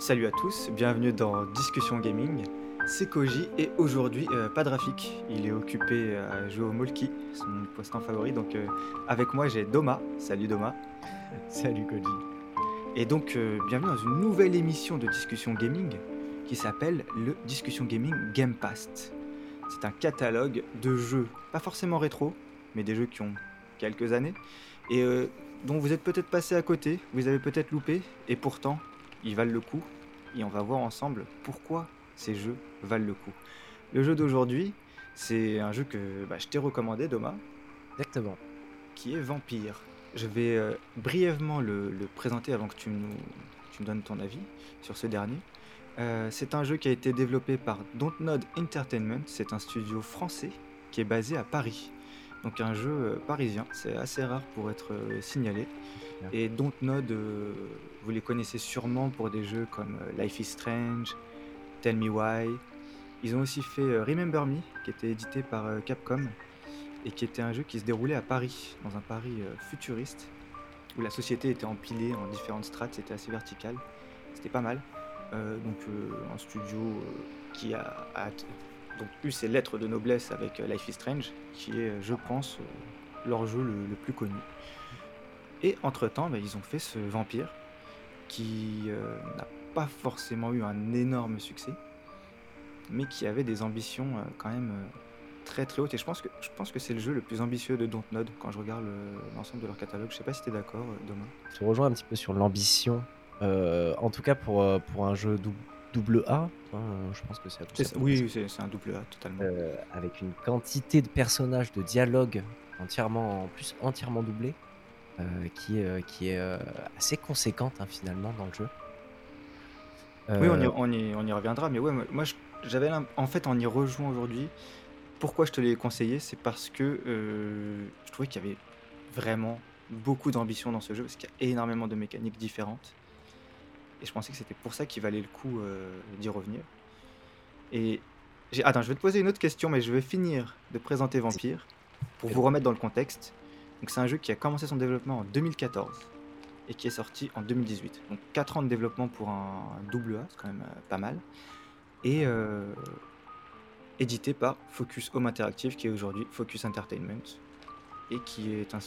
Salut à tous, bienvenue dans Discussion Gaming. C'est Koji et aujourd'hui euh, pas de Rafik, il est occupé à jouer au Molki, son poisson favori. Donc euh, avec moi j'ai Doma. Salut Doma. Salut Koji. Et donc euh, bienvenue dans une nouvelle émission de Discussion Gaming qui s'appelle le Discussion Gaming Game Pass. C'est un catalogue de jeux, pas forcément rétro, mais des jeux qui ont quelques années et dont vous êtes peut-être passé à côté, vous avez peut-être loupé, et pourtant ils valent le coup. Et on va voir ensemble pourquoi ces jeux valent le coup. Le jeu d'aujourd'hui, c'est un jeu que bah, je t'ai recommandé, Doma. Exactement. Qui est Vampire. Je vais euh, brièvement le, présenter avant que tu nous, tu me donnes ton avis sur ce dernier. Euh, c'est un jeu qui a été développé par Dontnod Entertainment. C'est un studio français qui est basé à Paris. Donc un jeu euh, parisien, c'est assez rare pour être signalé. Et Dontnod, vous les connaissez sûrement pour des jeux comme Life is Strange, Tell Me Why. Ils ont aussi fait Remember Me, qui était édité par Capcom, et qui était un jeu qui se déroulait à Paris, dans un Paris futuriste, où la société était empilée en différentes strates, c'était assez vertical, c'était pas mal. donc un studio qui a, donc, eu ses lettres de noblesse avec Life is Strange, qui est, je pense, leur jeu le, plus connu. Et entre-temps, bah, ils ont fait ce Vampire, qui n'a pas forcément eu un énorme succès, mais qui avait des ambitions euh, quand même euh, très très hautes. Et je pense que, je pense que c'est le jeu le plus ambitieux de Dontnod quand je regarde l'ensemble de leur catalogue. Je sais pas si tu es d'accord, euh, Demain. Je te rejoins un petit peu sur l'ambition. en tout cas, pour, pour un jeu double A, hein, je pense que c'est. Oui, c'est un double A totalement. avec une quantité de personnages, de dialogues entièrement, en plus entièrement doublés, qui, qui est assez conséquente hein, finalement dans le jeu. Oui, on y, euh, on, y, on y, reviendra, mais ouais, moi j'avais en fait en y rejoint aujourd'hui. Pourquoi je te l'ai conseillé, c'est parce que euh, je trouvais qu'il y avait vraiment beaucoup d'ambition dans ce jeu, parce qu'il y a énormément de mécaniques différentes. Et je pensais que c'était pour ça qu'il valait le coup euh, d'y revenir. Et attends, je vais te poser une autre question, mais je vais finir de présenter Vampire pour vous remettre dans le contexte. Donc c'est un jeu qui a commencé son développement en 2014 et qui est sorti en 2018. Donc 4 ans de développement pour un double A, c'est quand même euh, pas mal. Et euh, édité par Focus Home Interactive, qui est aujourd'hui Focus Entertainment, et qui est un,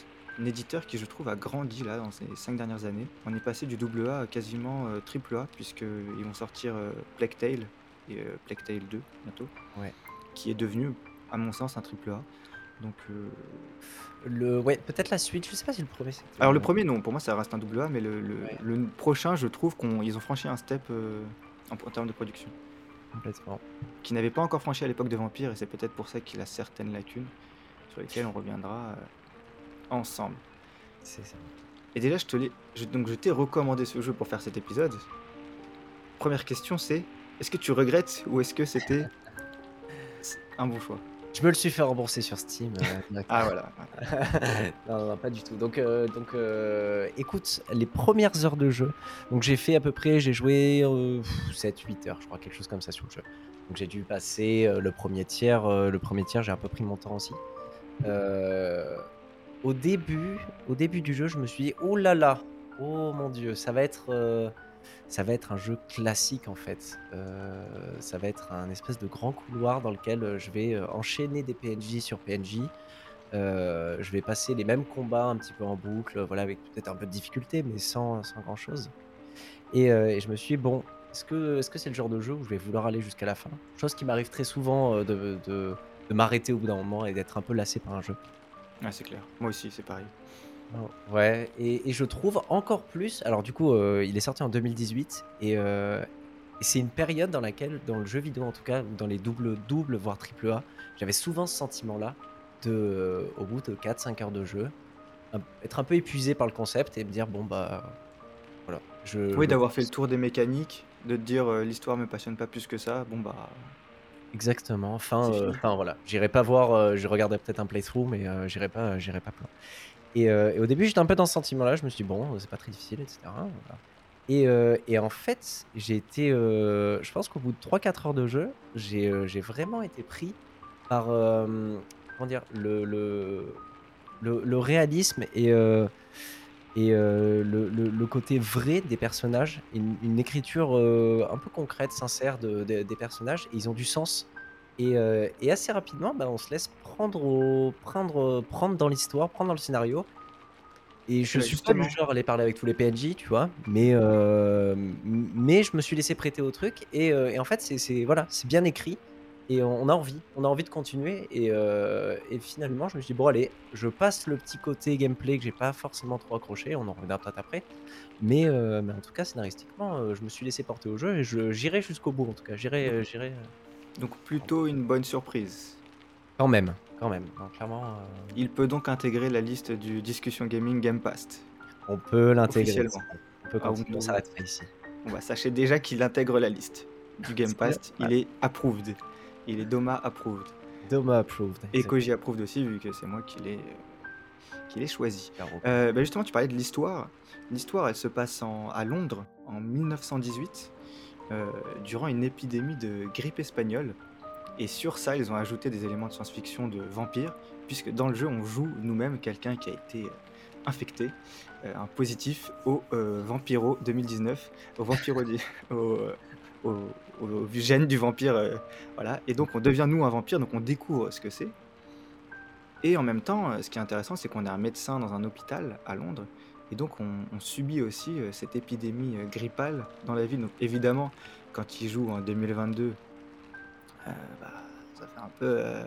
éditeur qui, je trouve, a grandi là dans ces 5 dernières années. On est passé du double A à quasiment euh, triple A, puisqu'ils vont sortir Plague Tale et Plague Tale 2 bientôt, ouais. qui est devenu, à mon sens, un triple A. Donc, le, ouais, peut-être la suite, je sais pas si le premier Alors le premier non, pour moi ça reste un double A, mais le, le, prochain je trouve qu'ils ont franchi un step euh, en, termes de production. Complètement. Qui n'avait pas encore franchi à l'époque de Vampire, et c'est peut-être pour ça qu'il a certaines lacunes sur lesquelles on reviendra euh, ensemble. C'est ça. Et déjà je te l'ai, donc je t'ai recommandé ce jeu pour faire cet épisode. Première question c'est, est-ce que tu regrettes ou est-ce que c'était un bon choix? Je me le suis fait rembourser sur Steam. Euh, ah voilà. non, non, pas du tout. Donc, euh, donc euh, écoute, les premières heures de jeu, donc j'ai fait à peu près, j'ai joué 7-8 heures, je crois, quelque chose comme ça sur le jeu. Donc j'ai dû passer le premier tiers, le premier tiers, j'ai un peu pris mon temps aussi. Au début, au début du jeu, je me suis dit, oh là là, oh mon dieu, ça va être ça va être un jeu classique en fait. Euh, ça va être un espèce de grand couloir dans lequel euh, je vais euh, enchaîner des PNJ sur PNJ. je vais passer les mêmes combats un petit peu en boucle, voilà, avec peut-être un peu de difficulté, mais sans, sans grand chose. Et, je me suis dit, bon, est-ce que c'est -ce le genre de jeu où je vais vouloir aller jusqu'à la fin? Chose qui m'arrive très souvent de, de m'arrêter au bout d'un moment et d'être un peu lassé par un jeu. Ouais, c'est clair. Moi aussi, c'est pareil. Ouais, et, je trouve encore plus. Alors, du coup, euh, il est sorti en 2018 euh, et, c'est une période dans laquelle, dans le jeu vidéo en tout cas, dans les doubles, doubles voire triple A, j'avais souvent ce sentiment-là de, euh, au bout de 4-5 heures de jeu, être un peu épuisé par le concept et me dire, bon, bah. Voilà. Je, oui, d'avoir fait le tour des mécaniques, de te dire l'histoire me passionne pas plus que ça, bon, bah. Exactement. Enfin, enfin voilà. J'irai pas voir. je regarderai peut-être un playthrough, mais j'irai pas, j'irai pas. Euh, et, au début, j'étais un peu dans ce sentiment-là. Je me suis dit, bon, c'est pas très difficile, etc. Et, euh, et, en fait, j'ai été. Euh, je pense qu'au bout de 3-4 heures de jeu, j'ai vraiment été pris par. comment dire Le, le, le, réalisme et, Et le, le- le côté vrai des personnages, une, une écriture euh, un peu concrète, sincère de, de- des personnages, et ils ont du sens. Et, euh, et assez rapidement, bah, on se laisse prendre, au, prendre, prendre dans l'histoire, prendre dans le scénario. Et je Bah, suis pas du genre à aller parler avec tous les PNJ, tu vois, mais, euh, mais je me suis laissé prêter au truc. Et, euh, et en fait, c'est voilà, c'est bien écrit. Et on a envie, on a envie de continuer. Et, euh, et finalement, je me suis dit, bon, allez, je passe le petit côté gameplay que j'ai pas forcément trop accroché, on en reviendra peut-être après. Mais, euh, mais en tout cas, scénaristiquement, euh, je me suis laissé porter au jeu et je- j'irai jusqu'au bout, en tout cas. J'irai, Donc, j'irai donc plutôt une bonne surprise. quand même, quand même. Donc, clairement, euh, Il peut donc intégrer la liste du Discussion Gaming Game Pass. on peut l'intégrer. On peut Ah, continuer, vous- on s'arrête pas ici. Bon bah sachez déjà qu'il intègre la liste du Game Pass. Il est approved. Il est Doma approved. Doma approved. Et Koji approved aussi vu que c'est moi qui l'ai qui l'ai choisi. Euh, bah justement, tu parlais de l'histoire. L'histoire, elle se passe en- à Londres en 1918, euh, durant une épidémie de grippe espagnole. Et sur ça, ils ont ajouté des éléments de science-fiction de vampires, puisque dans le jeu, on joue nous-mêmes quelqu'un qui a été euh, infecté, euh, un positif au Vampiro 2019, au Vampiro au, au, au gène du vampire, euh, voilà. Et donc, on devient nous un vampire, donc on découvre ce que c'est. Et en même temps, euh, ce qui est intéressant, c'est qu'on est un médecin dans un hôpital à Londres. Et donc, on, on subit aussi euh, cette épidémie euh, grippale dans la ville. Donc, évidemment, quand il joue en 2022, euh, bah, ça fait un peu euh,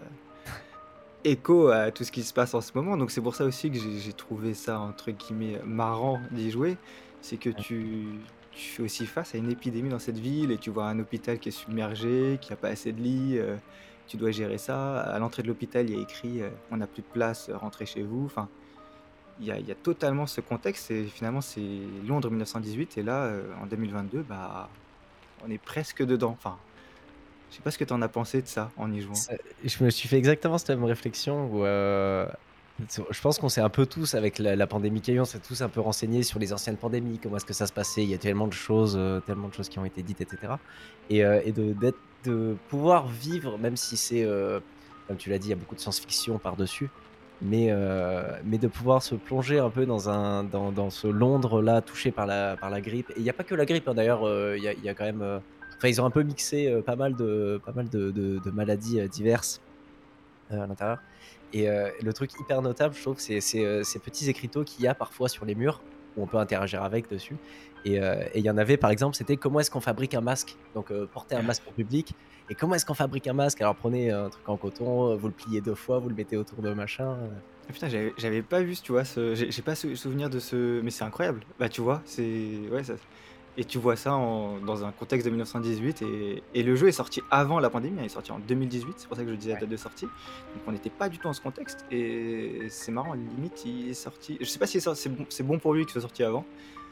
écho à tout ce qui se passe en ce moment. Donc, c'est pour ça aussi que j'ai j'ai trouvé ça, entre guillemets, marrant d'y jouer. C'est que tu, tu fais aussi face à une épidémie dans cette ville et tu vois un hôpital qui est submergé, qui n'a pas assez de lits. euh, tu dois gérer ça. À l'entrée de l'hôpital, il y a écrit euh, On n'a plus de place, euh, rentrez chez vous. Enfin, il y a, totalement ce contexte. Et finalement, c'est Londres 1918. Et là, en 2022, bah, on est presque dedans. Enfin, je sais pas ce que tu en as pensé de ça en y jouant. Je me suis fait exactement cette même réflexion où je pense qu'on s'est un peu tous, avec la, pandémie qu'il y a eu, on s'est tous un peu renseignés sur les anciennes pandémies, comment est-ce que ça se passait. Il y a tellement de choses, euh, tellement de choses qui ont été dites, etc. Et, euh, de, pouvoir vivre, même si c'est, euh, comme tu l'as dit, il y a beaucoup de science-fiction par-dessus, mais, de pouvoir se plonger un peu dans, ce Londres-là touché par la, grippe. Et il n'y a pas que la grippe, hein, d'ailleurs, il y, a, quand même. Enfin, ils ont un peu mixé pas mal de, maladies diverses à l'intérieur. Et euh, le truc hyper notable, je trouve, c'est euh, ces petits écriteaux qu'il y a parfois sur les murs où on peut interagir avec dessus. Et euh, il y en avait, par exemple, c'était comment est-ce qu'on fabrique un masque? Donc, porter un masque en public. Et comment est-ce qu'on fabrique un masque? Alors, prenez un truc en coton, vous le pliez deux fois, vous le mettez autour de machin. Ah, Putain, j'avais pas vu, tu vois, j'ai pas sou- souvenir de ce... Mais c'est incroyable. Bah, tu vois, c'est... Ouais, ça... Et tu vois ça en- dans un contexte de 1918. Et... et le jeu est sorti avant la pandémie, il est sorti en 2018, c'est pour ça que je disais la date de sortie. Donc on n'était pas du tout dans ce contexte. Et c'est marrant, limite, il est sorti... Je sais pas si c'est bon... pour lui qu'il soit sorti avant.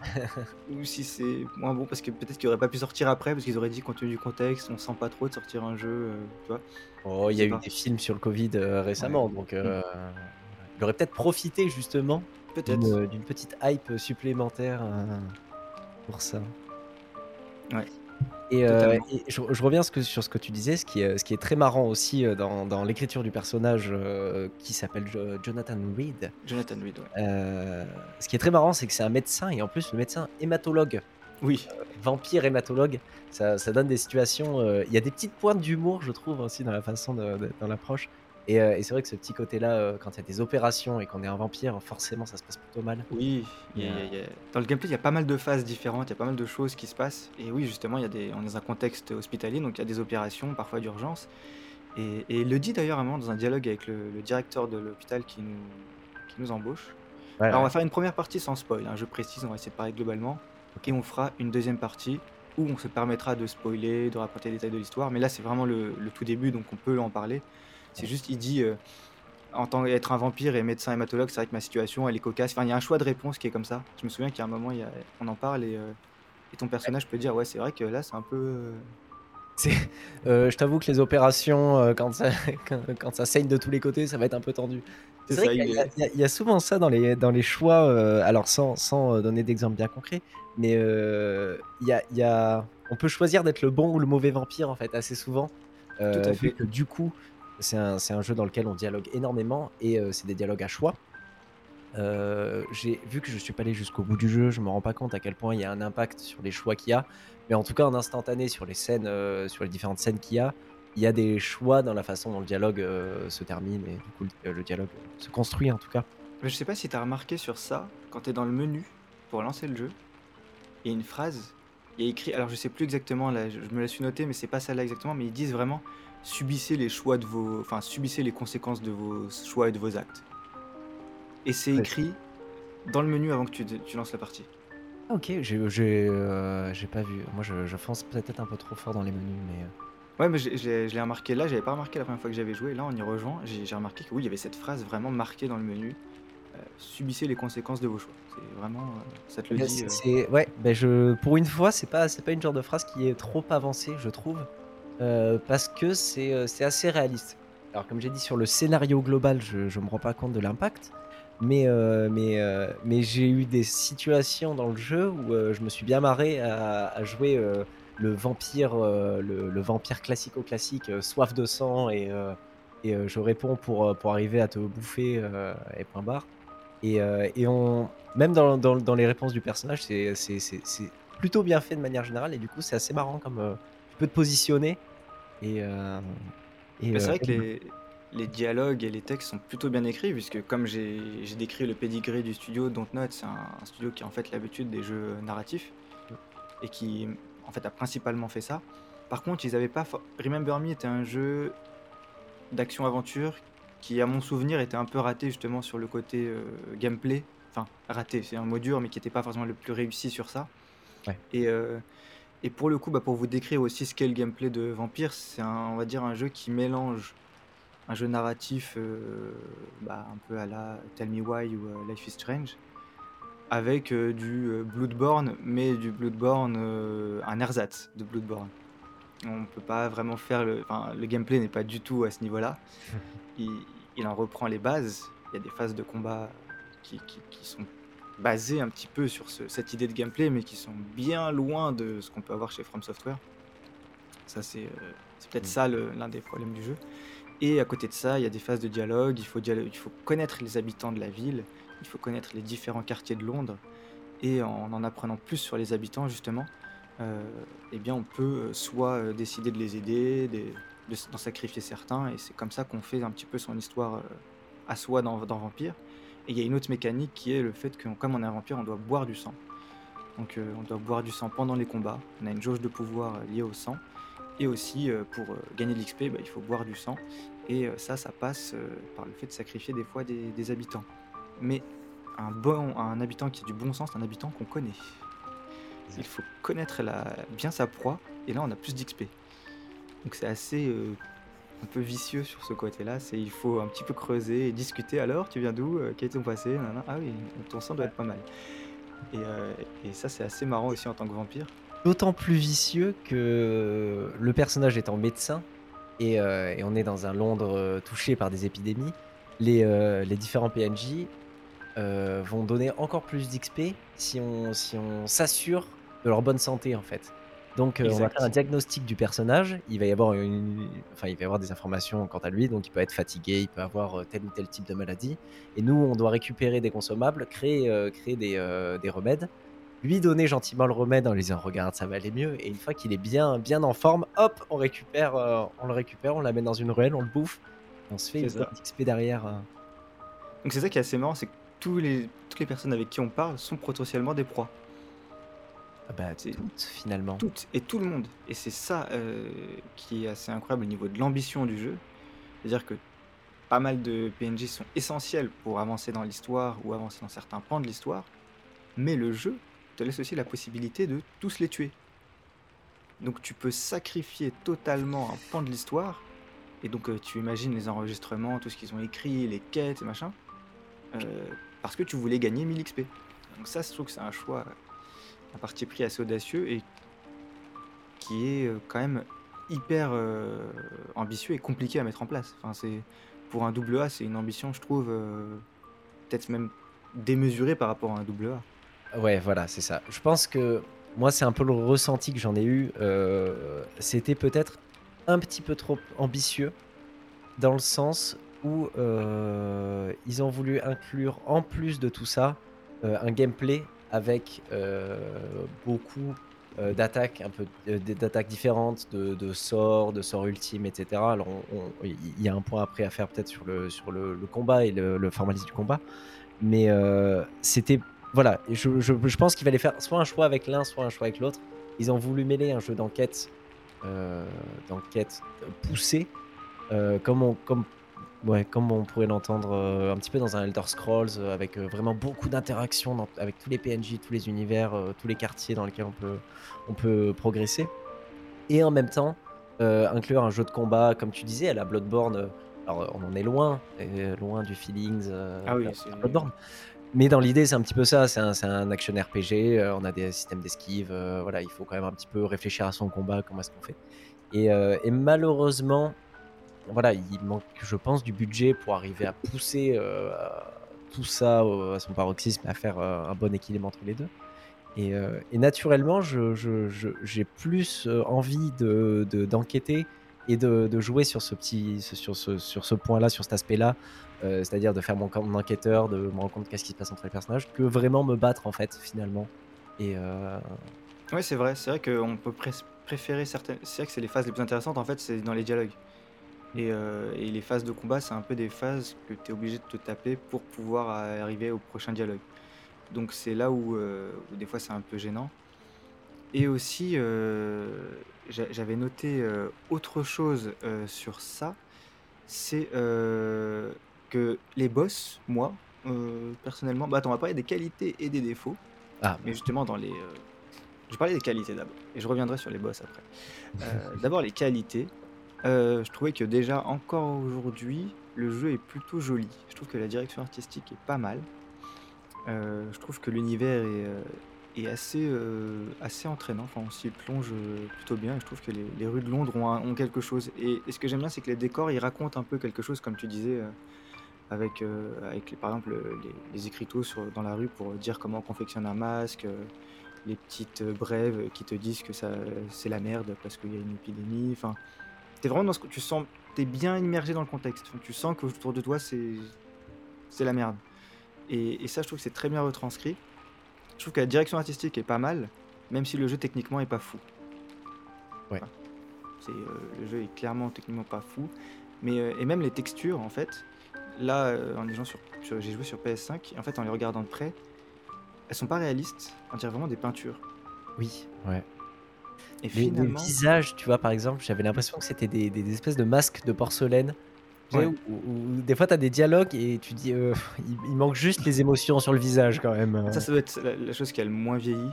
ou si c'est moins bon, parce que peut-être qu'il aurait pas pu sortir après, parce qu'ils auraient dit, compte tenu du contexte, on sent pas trop de sortir un jeu, euh, tu vois. Oh, il y a eu des films sur le Covid euh, récemment, donc euh, il aurait peut-être profité justement Peut-être. d'une d'une petite hype supplémentaire euh, pour ça. Ouais. Et, euh, et je, je reviens ce que- sur ce que tu disais, ce qui est, ce qui est très marrant aussi euh, dans, dans l'écriture du personnage euh, qui s'appelle Jo- Jonathan Reed. Jonathan Reed, ouais. Euh, ce qui est très marrant, c'est que c'est un médecin et en plus le médecin hématologue, Oui. vampire hématologue. Ça, ça donne des situations. Il y a des petites pointes d'humour, je trouve aussi dans la façon de, de- dans l'approche. Et, euh, et c'est vrai que ce petit côté-là, euh, quand il y a des opérations et qu'on est un vampire, forcément ça se passe plutôt mal. Oui, il y a- Yeah. il y a- il y a- dans le gameplay, il y a pas mal de phases différentes, il y a pas mal de choses qui se passent. Et oui, justement, il y a des... on est dans un contexte hospitalier, donc il y a des opérations, parfois d'urgence. Et, et il le dit d'ailleurs à un moment dans un dialogue avec le, le directeur de l'hôpital qui nous, qui nous embauche. Alors, on va faire une première partie sans spoil, hein, je précise, on va essayer de parler globalement. Et on fera une deuxième partie où on se permettra de spoiler, de raconter les détails de l'histoire. Mais là, c'est vraiment le, le tout début, donc on peut en parler. C'est juste, il dit, euh, en tant qu'être un vampire et médecin hématologue, c'est vrai que ma situation, elle est cocasse. Enfin, il y a un choix de réponse qui est comme ça. Je me souviens qu'il y a un moment, il y a- on en parle et, euh, et ton personnage peut dire, ouais, c'est vrai que là, c'est un peu... euh, je t'avoue que les opérations, quand, ça, quand, quand ça saigne de tous les côtés, ça va être un peu tendu. C'est vrai qu'il y, il a- y y souvent ça dans les, dans les choix, alors sans, sans donner d'exemple bien concret, mais il y a, il y a- on peut choisir d'être le bon ou le mauvais vampire en fait assez souvent. euh, Tout à fait. que du coup, c'est un, jeu dans lequel on dialogue énormément et euh, c'est des dialogues à choix. Euh, j'ai vu que je suis pas allé jusqu'au bout du jeu, je me rends pas compte à quel point il y a un impact sur les choix qu'il y a, mais en tout cas en instantané sur les scènes, euh, sur les différentes scènes qu'il y a, il y a des choix dans la façon dont le dialogue se termine et du coup le, dialogue se construit en tout cas. Mais je sais pas si tu as remarqué sur ça, quand tu es dans le menu pour lancer le jeu, il y a une phrase, il y a écrit, alors je sais plus exactement, je me la suis noté, mais c'est pas celle-là exactement, mais ils disent vraiment subissez les choix de vos, enfin subissez les conséquences de vos choix et de vos actes. Et c'est écrit dans le menu avant que tu, tu lances la partie. Ok, j'ai euh, pas vu. Moi je, je fonce peut-être un peu trop fort dans les menus, mais euh, Ouais, mais je, l'ai remarqué là, j'avais pas remarqué la première fois que j'avais joué, là en y rejoint, j'ai remarqué que oui, il y avait cette phrase vraiment marquée dans le menu, euh, subissez les conséquences de vos choix. C'est vraiment, euh, ça te le dit. euh, ouais, ben je pour une fois, c'est pas c'est pas une genre de phrase qui est trop avancée, je trouve, euh, parce que c'est euh, c'est assez réaliste. Alors comme j'ai dit sur le scénario global, je je me rends pas compte de l'impact, mais euh, mais j'ai eu des situations dans le jeu où je me suis bien marré à, jouer le vampire classico-classique, soif de sang et je réponds pour arriver à te bouffer et point barre. Et, même dans, les réponses du personnage, c'est plutôt bien fait de manière générale. Et du coup, c'est assez marrant comme tu peux te positionner. Et, euh, et, c'est euh, vrai que et- les, les dialogues et les textes sont plutôt bien écrits, puisque comme j'ai décrit le pedigree du studio Dontnod, c'est un, un studio qui a en fait l'habitude des jeux narratifs et qui en fait a principalement fait ça. Par contre, ils avaient pas. Remember Me était un jeu d'action-aventure qui, à mon souvenir, était un peu raté justement sur le côté euh, gameplay. Enfin, raté, c'est un mot dur, mais qui n'était pas forcément le plus réussi sur ça. Ouais. Et, euh, et pour le coup, bah, pour vous décrire aussi ce qu'est le gameplay de Vampire, c'est un, on va dire un jeu qui mélange un jeu narratif euh, bah, un peu à la Tell Me Why ou euh, Life is Strange avec euh, du Bloodborne, mais du Bloodborne, euh, un ersatz de Bloodborne. On peut pas vraiment faire le, enfin, le gameplay n'est pas du tout à ce niveau-là. Il, il en reprend les bases. Il y a des phases de combat qui, qui- qui sont basées un petit peu sur ce- cette idée de gameplay, mais qui sont bien loin de ce qu'on peut avoir chez From Software. Ça, c'est euh, peut-être Mm. ça l'un des problèmes du jeu. Et à côté de ça, il y a des phases de dialogue. Il faut, dialo- il faut connaître les habitants de la ville. Il faut connaître les différents quartiers de Londres. Et en en apprenant plus sur les habitants, justement, euh, eh bien, on peut euh, soit décider de les aider, de d'en sacrifier certains. Et c'est comme ça qu'on fait un petit peu son histoire à soi dans, dans Vampire. Et il y a une autre mécanique qui est le fait que, comme on est un vampire, on doit boire du sang. Donc, euh, on doit boire du sang pendant les combats. On a une jauge de pouvoir euh, liée au sang. Et aussi, euh, pour euh, gagner de l'XP, bah, il faut boire du sang. Et ça, ça passe par le fait de sacrifier des fois des, des habitants. Mais un, bon, un habitant qui a du bon sens, c'est un habitant qu'on connaît. Il faut connaître la, bien sa proie, et là on a plus d'XP. Donc c'est assez un peu vicieux sur ce côté-là. C'est il faut un petit peu creuser et discuter. Alors, tu viens d'où Euh, Quel est ton passé. Ah oui, ton sang doit être pas mal. Et, euh, et ça c'est assez marrant aussi en tant que vampire. D'autant plus vicieux que le personnage étant médecin et, euh, on est dans un Londres touché par des épidémies, les, les différents PNJ vont donner encore plus d'XP si on si on s'assure de leur bonne santé en fait. Donc euh, on va faire un diagnostic du personnage, il va y avoir une, enfin il va y avoir des informations quant à lui, donc il peut être fatigué, il peut avoir euh, tel ou tel type de maladie, et nous on doit récupérer des consommables, créer euh, créer des, euh, des remèdes lui donner gentiment le remède en lui disant regarde ça va aller mieux. Et une fois qu'il est bien bien en forme hop on récupère on le récupère on l'amène dans une ruelle on le bouffe. On se fait une XP derrière. Donc c'est ça qui est assez marrant, c'est que tous les, toutes les personnes avec qui on parle sont potentiellement des proies. Ah bah toutes finalement Toutes et tout le monde. Et c'est ça euh, qui est assez incroyable au niveau de l'ambition du jeu. C'est-à-dire que pas mal de PNJ sont essentiels pour avancer dans l'histoire ou avancer dans certains pans de l'histoire, mais le jeu te laisse aussi la possibilité de tous les tuer. Donc tu peux sacrifier totalement un pan de l'histoire, et donc euh, tu imagines les enregistrements, tout ce qu'ils ont écrit, les quêtes et machin, euh, parce que tu voulais gagner 1000 XP. Donc ça, je trouve que c'est un choix, un parti pris assez audacieux et qui est euh, quand même hyper euh, ambitieux et compliqué à mettre en place. Enfin, c'est pour un double A, c'est une ambition, je trouve, euh, peut-être même démesurée par rapport à un double A. ouais voilà c'est ça je pense que moi c'est un peu le ressenti que j'en ai eu c'était peut-être un petit peu trop ambitieux dans le sens où ils ont voulu inclure, en plus de tout ça, un gameplay avec euh, beaucoup euh, d'attaques, un peu euh, d'attaques différentes, de, sorts, de sorts ultimes, etc. Alors, il y a un point après à faire peut-être sur le, sur le, combat et le, formalisme du combat, mais c'était voilà. Je, pense qu'il fallait faire soit un choix avec l'un, soit un choix avec l'autre. Ils ont voulu mêler un jeu d'enquête, euh, d'enquête poussé, comme on comme Ouais, comme on pourrait l'entendre euh, un petit peu dans un Elder Scrolls, euh, avec euh, vraiment beaucoup d'interactions avec tous les PNJ, tous les univers, tous les quartiers dans lesquels on peut, on peut progresser. Et en même temps, inclure un jeu de combat, comme tu disais, à la Bloodborne. alors, on en est loin, loin du feelings Ah oui, Bloodborne. Mais dans l'idée, c'est un petit peu ça. C'est un, action RPG. on a des systèmes d'esquive. voilà, il faut quand même un petit peu réfléchir à son combat, comment est-ce qu'on fait. Et, et malheureusement, voilà, il manque, je pense, du budget pour arriver à pousser euh, tout ça au- à son paroxysme, à faire euh, un bon équilibre entre les deux. Et, euh, naturellement, je- je- j'ai plus euh, envie de, de- d'enquêter et de, jouer sur ce petit, sur ce, sur ce point-là, sur cet aspect-là, euh, c'est-à-dire de faire mon, enquêteur, de me rendre compte qu'est-ce qui se passe entre les personnages, que vraiment me battre en fait finalement. Et euh, c'est vrai, c'est vrai qu'on peut pré- préférer certaines. C'est vrai que c'est les phases les plus intéressantes, en fait, c'est dans les dialogues. Et, euh, et les phases de combat, c'est un peu des phases que tu es obligé de te taper pour pouvoir arriver au prochain dialogue. Donc c'est là où, euh, où des fois c'est un peu gênant. Et aussi, euh, j'a- j'avais noté autre chose sur ça, c'est que les boss, moi, euh, personnellement, bah attends, on va parler des qualités et des défauts. ah, Mais justement, dans les. euh, Je vais parler des qualités d'abord. Et je reviendrai sur les boss après. Euh, d'abord, les qualités. Euh, je trouvais que déjà, encore aujourd'hui, le jeu est plutôt joli. Je trouve que la direction artistique est pas mal. Euh, je trouve que l'univers est, euh, assez, assez entraînant. Enfin, on s'y plonge plutôt bien. Je trouve que les, les rues de Londres ont, quelque chose. Et, ce que j'aime bien, c'est que les décors, ils racontent un peu quelque chose, comme tu disais. avec, avec par exemple les, les écriteaux sur, dans la rue pour dire comment on confectionne un masque, les petites brèves qui te disent que c'est la merde parce qu'il y a une épidémie. Enfin, t'es vraiment dans ce que tu sens, t'es bien immergé dans le contexte. Enfin, tu sens qu'autour de toi c'est c'est la merde. Et, et ça, je trouve que c'est très bien retranscrit. Je trouve que la direction artistique est pas mal, même si le jeu techniquement est pas fou. Ouais. Enfin, c'est, euh, le jeu est clairement techniquement pas fou. Mais, euh, et même les textures, en fait, là, euh, en les sur, sur- j'ai joué sur PS5, et en fait, en les regardant de près, elles sont pas réalistes, on dirait vraiment des peintures. oui, ouais. Et Les, les finalement, visages, tu vois, par exemple, j'avais l'impression que c'était des, des- des espèces de masques de porcelaine. Ouais. où, où- où des fois, tu as des dialogues et tu dis, euh, il, il manque juste les émotions sur le visage quand même. ça, ça doit être la, la chose qui a le moins vieilli,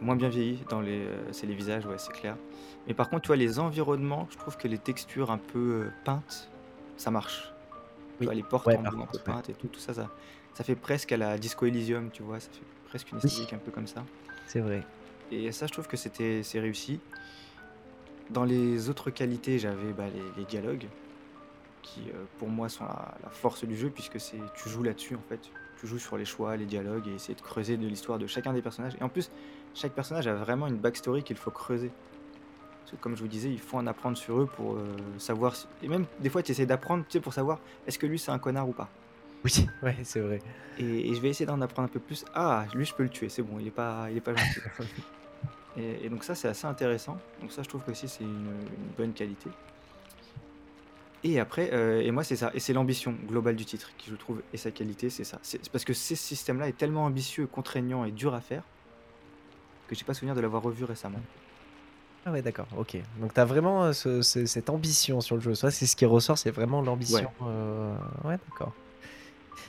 moins bien vieilli dans les, euh, c'est les visages, ouais, c'est clair. Mais par contre, tu vois, les environnements, je trouve que les textures un peu euh, peintes, ça marche. Tu vois, les portes Ouais, en ouais. peintes et tout, tout ça, ça, ça fait presque à la Disco Elysium, tu vois, ça fait presque une Oui. esthétique un peu comme ça. C'est vrai. Et ça, je trouve que c'était c'est réussi. Dans les autres qualités, j'avais bah, les, dialogues, qui euh, pour moi sont la, force du jeu, puisque c'est tu joues là-dessus en fait. Tu joues sur les choix, les dialogues, et essayer de creuser de l'histoire de chacun des personnages. Et en plus, chaque personnage a vraiment une backstory qu'il faut creuser. Parce que comme je vous disais, il faut en apprendre sur eux pour euh, savoir. Et même des fois, tu essaies d'apprendre tu sais, pour savoir est-ce que lui c'est un connard ou pas. Oui, ouais, c'est vrai. Et, et je vais essayer d'en apprendre un peu plus. Ah, lui, je peux le tuer, c'est bon, il est pas, il est pas gentil. et, et donc ça, c'est assez intéressant. Donc ça, je trouve que aussi, c'est une, une bonne qualité. Et après, euh, et moi, c'est ça. Et c'est l'ambition globale du titre qui, je trouve, et sa qualité, c'est ça. C'est parce que ce système-là est tellement ambitieux, contraignant et dur à faire que j'ai pas souvenir de l'avoir revu récemment. Ah ouais, d'accord, ok. Donc tu as vraiment euh, ce- ce- cette ambition sur le jeu. Ça, c'est ce qui ressort, c'est vraiment l'ambition. euh, Ouais, d'accord.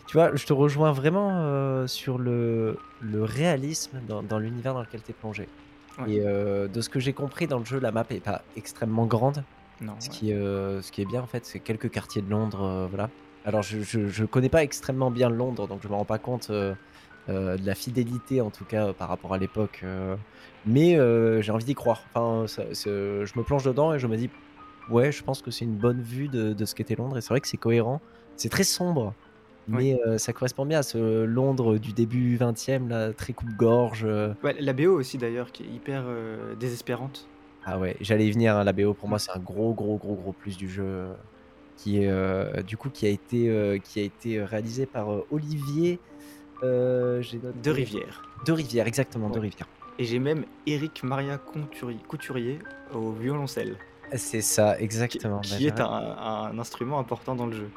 Tu vois, je te rejoins vraiment euh, sur le, le réalisme dans, dans l'univers dans lequel tu es plongé. Ouais. Et euh, de ce que j'ai compris dans le jeu, la map est pas extrêmement grande. Non, Ce ouais. qui, euh, ce qui est bien en fait, c'est quelques quartiers de Londres, voilà. Alors je, je, je connais pas extrêmement bien Londres, donc je me rends pas compte de la fidélité en tout cas par rapport à l'époque. mais j'ai envie d'y croire. Enfin, ça- je me plonge dedans et je me dis, ouais, je pense que c'est une bonne vue de, de ce qu'était Londres. Et c'est vrai que c'est cohérent. C'est très sombre, mais euh, ça correspond bien à ce Londres du début 20e, là, très coupe-gorge. euh. Ouais, la BO aussi, d'ailleurs, qui est hyper euh, désespérante. Ah ouais, j'allais y venir, hein, la BO pour moi c'est un gros, gros, gros, gros plus du jeu. qui est euh, du coup qui a été euh, qui a été réalisé par euh, Olivier noté- De Rivière. De Rivière, exactement, de Ouais. Rivière. Et j'ai même Eric Maria Couturier, Couturier au violoncelle, C'est ça, exactement. qui Bah, est un, un instrument important dans le jeu.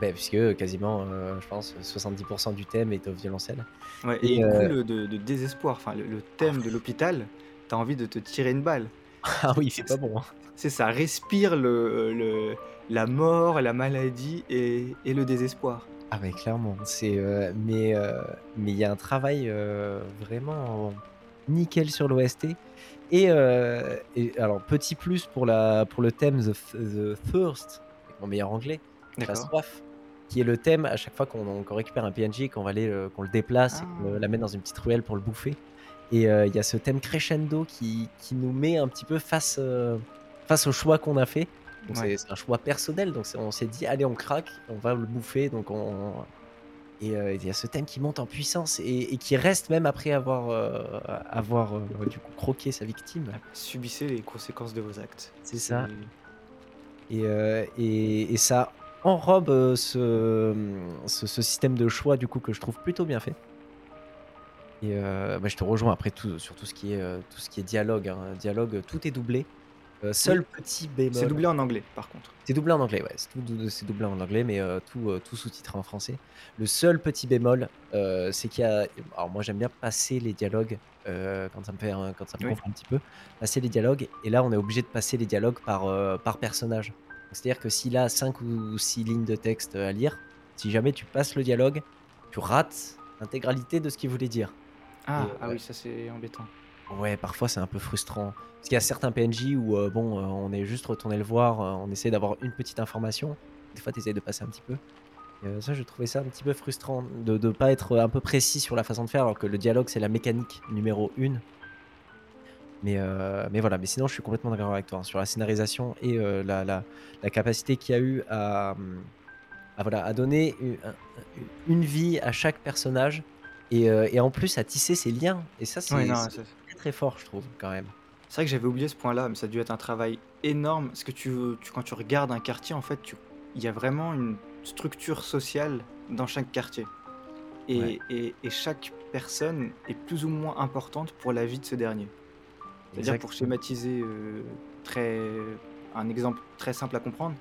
Bah, puisque quasiment, euh, je pense, 70% du thème est au violoncelle. Ouais, Et, et euh, coule de, de désespoir. Enfin, le, le thème de l'hôpital, t'as envie de te tirer une balle. Ah oui, fait pas bon. hein. C'est ça, respire le, le- la mort, la maladie et, et le désespoir. Ah mais clairement, c'est euh, mais euh, mais il y a un travail euh, vraiment nickel sur l'OST et, euh, et alors petit plus pour la pour le thème The, The Thirst, mon meilleur anglais, la soif, qui est le thème à chaque fois qu'on récupère un PNJ, qu'on va aller le- qu'on le déplace et qu'on Ah. l'amène dans une petite ruelle pour le bouffer. Et euh, il y a ce thème crescendo qui, qui nous met un petit peu face euh, face au choix qu'on a fait. Ouais. c'est- un choix personnel. Donc on s'est dit allez on craque, on va le bouffer. Donc on et euh, il y a ce thème qui monte en puissance et, et qui reste même après avoir euh, avoir euh, du coup croqué sa victime. Subissez les conséquences de vos actes. C'est ça. Et, euh, et, et ça enrobe euh, ce, ce, ce système de choix du coup que je trouve plutôt bien fait. Et euh, bah, je te rejoins après tout, sur tout ce qui est, euh, tout ce qui est dialogue. hein. Dialogue, tout est doublé. Euh, seul petit bémol. C'est doublé en anglais, par contre. C'est doublé en anglais, ouais. C'est tout dou- c'est doublé en anglais, mais euh, tout, euh, tout sous-titré en français. Le seul petit bémol, c'est qu'il y a. Alors, moi, j'aime bien passer les dialogues quand ça me fait, un- quand ça me Oui. gonfle un petit peu. Passer les dialogues, et là, on est obligé de passer les dialogues par, par personnage. C'est-à-dire que s'il a 5 ou 6 lignes de texte à lire, si jamais tu passes le dialogue, tu rates l'intégralité de ce qu'il voulait dire. Ah, Et, ah ouais. oui, ça c'est embêtant. Ouais, parfois c'est un peu frustrant. Parce qu'il y a certains PNJ où, euh, bon, euh, on est juste retourné le voir, euh, on essaie d'avoir une petite information. Des fois, tu essaies de passer un petit peu. Et, euh, ça, je trouvais ça un petit peu frustrant de ne pas être un peu précis sur la façon de faire, alors que le dialogue, c'est la mécanique numéro une. Mais, euh, mais voilà, mais sinon, je suis complètement d'accord avec toi hein, sur la scénarisation et euh, la, la, la capacité qu'il y a eu à, hum, à, voilà, à donner une, un- une vie à chaque personnage et, euh, et en plus à tisser ses liens. Et ça, c'est Ouais, non, c'est ça- très très fort, je trouve, quand même. C'est vrai que j'avais oublié ce point-là, mais ça a dû être un travail énorme. Parce que tu, tu- quand tu regardes un quartier, en fait, il y a vraiment une structure sociale dans chaque quartier. Et, Ouais. et- et chaque personne est plus ou moins importante pour la vie de ce dernier. C'est-à-dire pour schématiser euh, très, un exemple très simple à comprendre,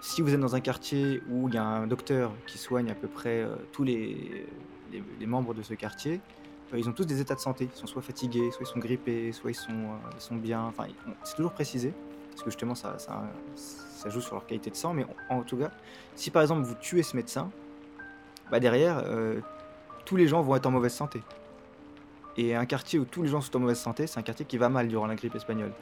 si vous êtes dans un quartier où il y a un docteur qui soigne à peu près euh, tous les, les, les membres de ce quartier, euh, ils ont tous des états de santé. Ils sont soit fatigués, soit ils sont grippés, soit ils sont, euh, ils sont bien. Enfin, c'est toujours précisé, parce que justement ça, ça, ça joue sur leur qualité de sang. Mais en, en tout cas, si par exemple vous tuez ce médecin, bah derrière, tous les gens vont être en mauvaise santé. Et un quartier où tous les gens sont en mauvaise santé, c'est un quartier qui va mal durant la grippe espagnole.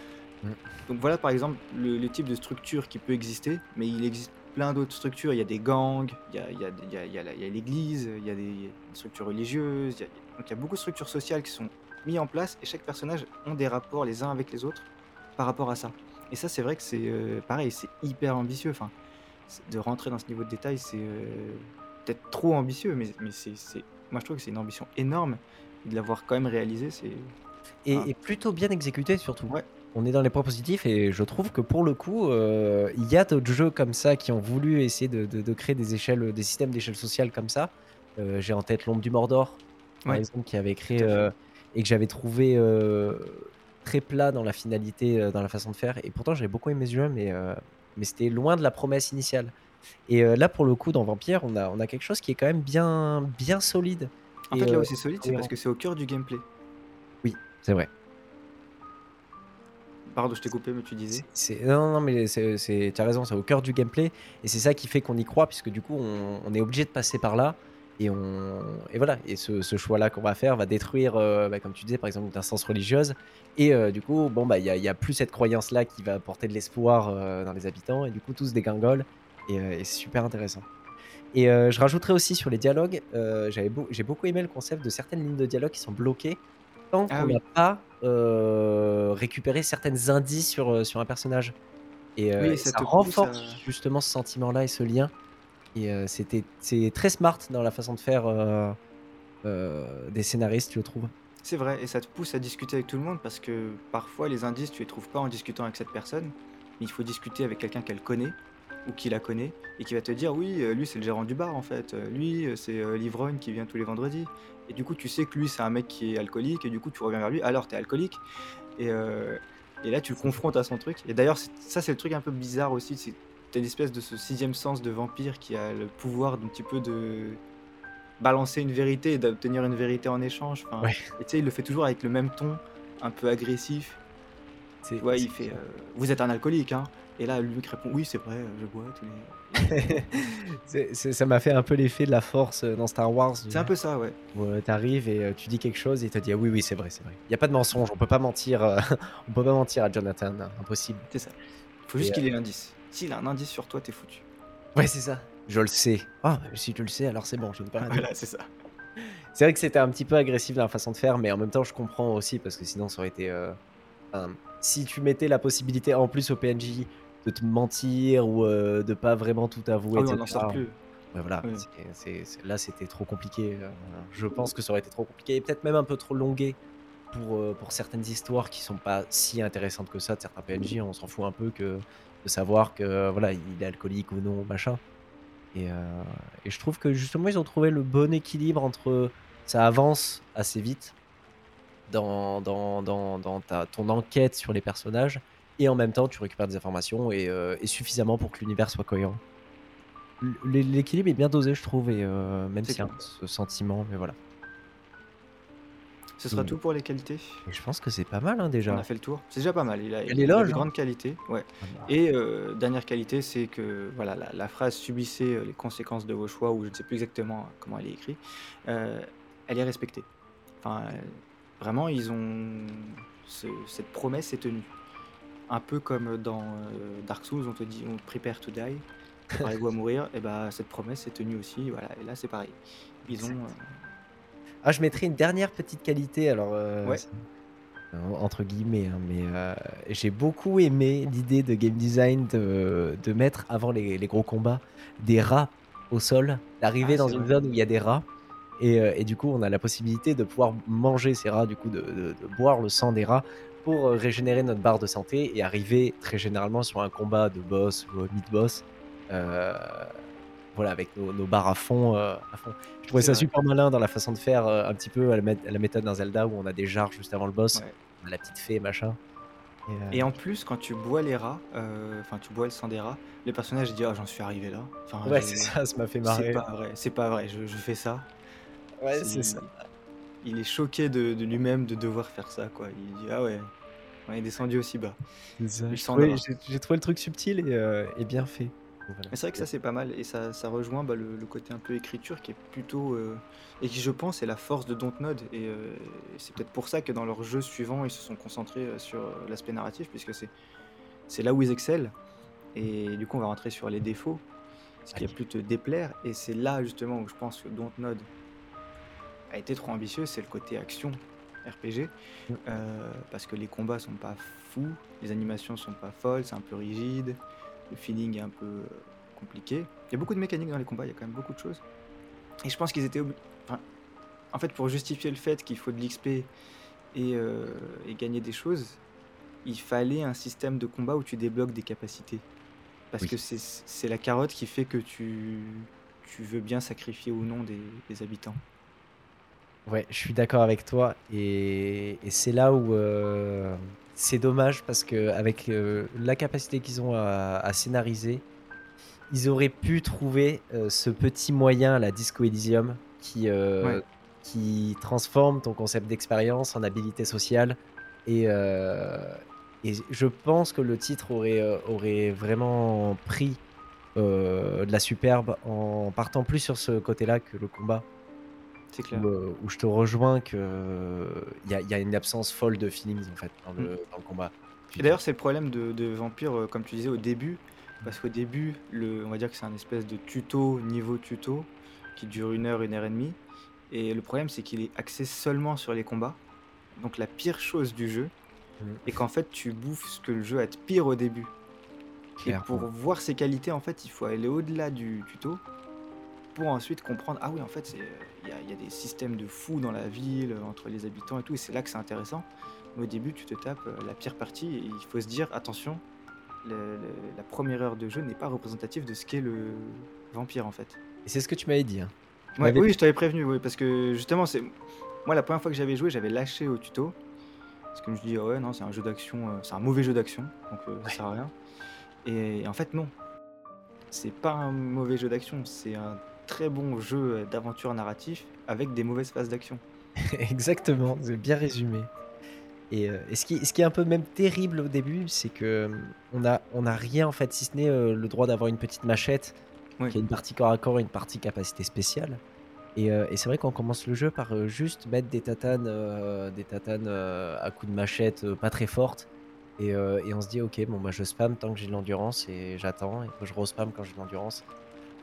Mm. Donc voilà par exemple le, le type de structure qui peut exister, mais il existe plein d'autres structures. Il y a des gangs, il y a, a- a- a a l'église, il y a des, a structures religieuses. il y a- donc il y a beaucoup de structures sociales qui sont mises en place et chaque personnage ont des rapports les uns avec les autres par rapport à ça. Et ça c'est vrai que c'est euh, pareil, c'est hyper ambitieux. Enfin, de rentrer dans ce niveau de détail, c'est euh, peut-être trop ambitieux, mais, mais c'est- moi je trouve que c'est une ambition énorme. De l'avoir quand même réalisé, c'est... Et, Ah. et plutôt bien exécuté surtout. Ouais. On est dans les points positifs et je trouve que pour le coup, euh, il y a d'autres jeux comme ça qui ont voulu essayer de, de- de créer des échelles, des systèmes d'échelle sociale comme ça. Euh, J'ai en tête l'ombre du Mordor, par Ouais. exemple, qui avait créé euh, et que j'avais trouvé très plat dans la finalité, dans la façon de faire. Et pourtant, j'avais beaucoup aimé ce jeu, mais, mais c'était loin de la promesse initiale. Et là, pour le coup, dans Vampire, on a, on a quelque chose qui est quand même bien, bien solide. En Et, fait, là euh, où c'est solide, c'est parce que c'est au cœur du gameplay. C'est vrai. Pardon, je t'ai coupé, mais tu disais. C'est- non, non, mais c'est, c'est- tu as raison, c'est au cœur du gameplay. Et c'est ça qui fait qu'on y croit, puisque du coup, on, on est obligé de passer par là. Et, on, et voilà, et ce, ce choix-là qu'on va faire va détruire, euh, bah, comme tu disais, par exemple, une instance religieuse. Et euh, du coup, bon, bah, il n'y a, plus cette croyance-là qui va apporter de l'espoir euh, dans les habitants. Et du coup, tous dégringolent. Et, euh, et c'est super intéressant. Et euh, je rajouterais aussi sur les dialogues, euh, beau- j'ai beaucoup aimé le concept de certaines lignes de dialogue qui sont bloquées tant Ah qu'on oui. n'a pas euh, récupéré certaines indices sur, euh, sur un personnage. Et, euh, Oui, et ça renforce justement ce sentiment-là et ce lien. Et c'était c'est très smart dans la façon de faire des scénaristes, je trouve. C'est vrai, et ça te pousse à discuter avec tout le monde parce que parfois les indices, tu les trouves pas en discutant avec cette personne, mais il faut discuter avec quelqu'un qu'elle connaît ou qui la connaît et qui va te dire oui, euh, lui c'est le gérant du bar en fait, Euh, lui euh, c'est l'ivrogne qui vient tous les vendredis. Et du coup tu sais que lui c'est un mec qui est alcoolique et du coup tu reviens vers lui, alors t'es alcoolique. Et, euh, et là tu le confrontes à son truc. Et d'ailleurs ça c'est le truc un peu bizarre aussi, c'est t'as une espèce de ce sixième sens de vampire qui a le pouvoir d'un petit peu de balancer une vérité et d'obtenir une vérité en échange. Enfin, Ouais. et tu sais il le fait toujours avec le même ton, un peu agressif. C'est- Tu vois, il fait euh, Vous êtes un alcoolique, hein Et là, lui qui répond Oui, c'est vrai, je bois tous les. c'est- c'est- ça m'a fait un peu l'effet de la force euh, dans Star Wars. C'est un peu ça, ouais. où t'arrives et euh, tu dis quelque chose et il te dit ah oui oui c'est vrai c'est vrai. Il y a pas de mensonge, on peut pas mentir, on peut pas mentir à Jonathan, impossible. C'est ça. Il faut juste Et, qu'il ait l'indice. S'il a un indice sur toi, t'es foutu. Ouais c'est ça. Je le sais. Ah si tu le sais alors c'est bon, je ne dire. Voilà, c'est ça. C'est vrai que c'était un petit peu agressif dans la façon de faire, mais en même temps je comprends aussi parce que sinon ça aurait été. euh, si tu mettais la possibilité en plus au PNJ de te mentir ou euh, de pas vraiment tout avouer, Ah oui, on etc. n'en sort plus. Voilà, Oui. c'est- c'est- c'est- là c'était trop compliqué. euh, je pense que ça aurait été trop compliqué et peut-être même un peu trop longué pour, euh, pour certaines histoires qui sont pas si intéressantes que ça de certains PNJ. On s'en fout un peu que de savoir que voilà il est alcoolique ou non machin. Et, euh, et je trouve que justement ils ont trouvé le bon équilibre entre ça avance assez vite dans, dans, dans, dans ta, ton enquête sur les personnages et en même temps tu récupères des informations et, euh, et suffisamment pour que l'univers soit cohérent. L'équilibre est bien dosé, je trouve, et euh, même s'il y a ce sentiment, mais voilà. Ce sera Mm. tout pour les qualités. Et je pense que c'est pas mal hein, déjà. On a fait le tour. C'est déjà pas mal. Il a, Il a de hein. grandes qualités. Ouais. Ah bah, Et euh, dernière qualité, c'est que voilà, la, la phrase subissez euh, les conséquences de vos choix, ou je ne sais plus exactement comment elle est écrite, euh, elle est respectée. Enfin, vraiment, ils ont. ce- cette promesse est tenue. Un peu comme dans euh, Dark Souls, on te dit on prepare to die, préparez-vous à mourir, et bah cette promesse est tenue aussi. Voilà, et là c'est pareil. Ils ont. Euh, Ah, je mettrais une dernière petite qualité, alors euh, Ouais. entre guillemets, hein, mais j'ai beaucoup aimé l'idée de game design de, de mettre avant les, les gros combats des rats au sol, d'arriver Ah, dans une vrai. zone où il y a des rats. Et, euh, et du coup, on a la possibilité de pouvoir manger ces rats, du coup, de, de- de boire le sang des rats pour euh, régénérer notre barre de santé et arriver très généralement sur un combat de boss ou euh, mid-boss. euh, voilà, avec nos, nos barres à fond, euh, à fond. Je trouvais C'est ça vrai. super malin dans la façon de faire, euh, un petit peu à la, mét- à la méthode d'un Zelda où on a des jarres juste avant le boss, Ouais. on a la petite fée, machin. Et, euh, Et en plus, quand tu bois les rats, enfin tu bois le sang des rats, le personnage dit ah j'en suis arrivé là. Enfin, ouais, c'est ça, ça m'a fait C'est marrer. pas vrai, c'est pas vrai, je, je fais ça. Ouais, c'est Il- ça. Il est choqué de, de lui-même de devoir faire ça, quoi. Il dit ah ouais, on est descendu aussi bas. J'ai trouvé le truc subtil et, euh, et bien fait. Voilà. C'est vrai que ça c'est pas mal et ça, ça rejoint bah, le, le côté un peu écriture qui est plutôt euh, et qui je pense est la force de Dontnod et, euh, et c'est peut-être pour ça que dans leurs jeux suivants ils se sont concentrés sur l'aspect narratif puisque c'est c'est là où ils excellent et du coup on va rentrer sur les défauts ce qui a pu te déplaire et c'est là justement où je pense que Dontnod a été trop ambitieux c'est le côté action RPG Mm. euh, parce que les combats sont pas fous les animations sont pas folles c'est un peu rigide le feeling est un peu euh, compliqué. Il y a beaucoup de mécaniques dans les combats, il y a quand même beaucoup de choses. Et je pense qu'ils étaient. obli- Enfin, en fait, pour justifier le fait qu'il faut de l'XP et, euh, et gagner des choses, il fallait un système de combat où tu débloques des capacités. Parce Oui. que c'est c'est la carotte qui fait que tu, tu veux bien sacrifier ou non des, des habitants. Ouais, je suis d'accord avec toi. Et, et c'est là où euh, c'est dommage parce que avec euh, la capacité qu'ils ont à, à scénariser, ils auraient pu trouver euh, ce petit moyen à la Disco Elysium qui, Ouais. qui transforme ton concept d'expérience en habilité sociale. Et, et je pense que le titre aurait, aurait vraiment pris de la superbe en partant plus sur ce côté-là que le combat clair. où, euh, où je te rejoins que il y, a- y a une absence folle de feelings en fait dans le, Mm. dans le combat. Et d'ailleurs, c'est le problème de, de Vampire, euh, comme tu disais au début, parce qu'au début, le, on va dire que c'est un espèce de tuto, niveau tuto, qui dure une heure, une heure et demie. Et le problème, c'est qu'il est axé seulement sur les combats. Donc la pire chose du jeu, Mm. et qu'en fait, tu bouffes ce que le jeu a de pire au début. Et pour voir ses qualités, en fait, il faut aller au-delà du tuto pour ensuite comprendre ah oui, en fait, c'est- y, a- il y a des systèmes de fous dans la ville, entre les habitants et tout, et c'est là que c'est intéressant. Mais au début, tu te tapes euh, la pire partie et il faut se dire attention, le- le- la première heure de jeu n'est pas représentative de ce qu'est le vampire en fait. Et c'est ce que tu m'avais dit. hein. Tu Ouais, m'avais- oui, je t'avais prévenu, oui, parce que justement, c'est moi la première fois que j'avais joué, j'avais lâché au tuto. Parce que je me suis dit, ah ouais, non, c'est un jeu d'action, euh, c'est un mauvais jeu d'action, donc euh, ça sert à rien. Et, en fait, non. C'est pas un mauvais jeu d'action, c'est un très bon jeu euh, d'aventure narratif avec des mauvaises phases d'action. Exactement, c'est bien résumé. Et, euh, et ce, qui, ce qui est un peu même terrible au début, c'est que euh, on a, on a rien en fait, si ce n'est euh, le droit d'avoir une petite machette, Oui. qui a une partie corps à corps et une partie capacité spéciale. Et, euh, et c'est vrai qu'on commence le jeu par juste mettre des tatanes, des tatanes à coups de machette pas très fortes. Et, et on se dit, ok, bon, bah, je spam tant que j'ai de l'endurance et j'attends. Et je re-spam quand j'ai de l'endurance.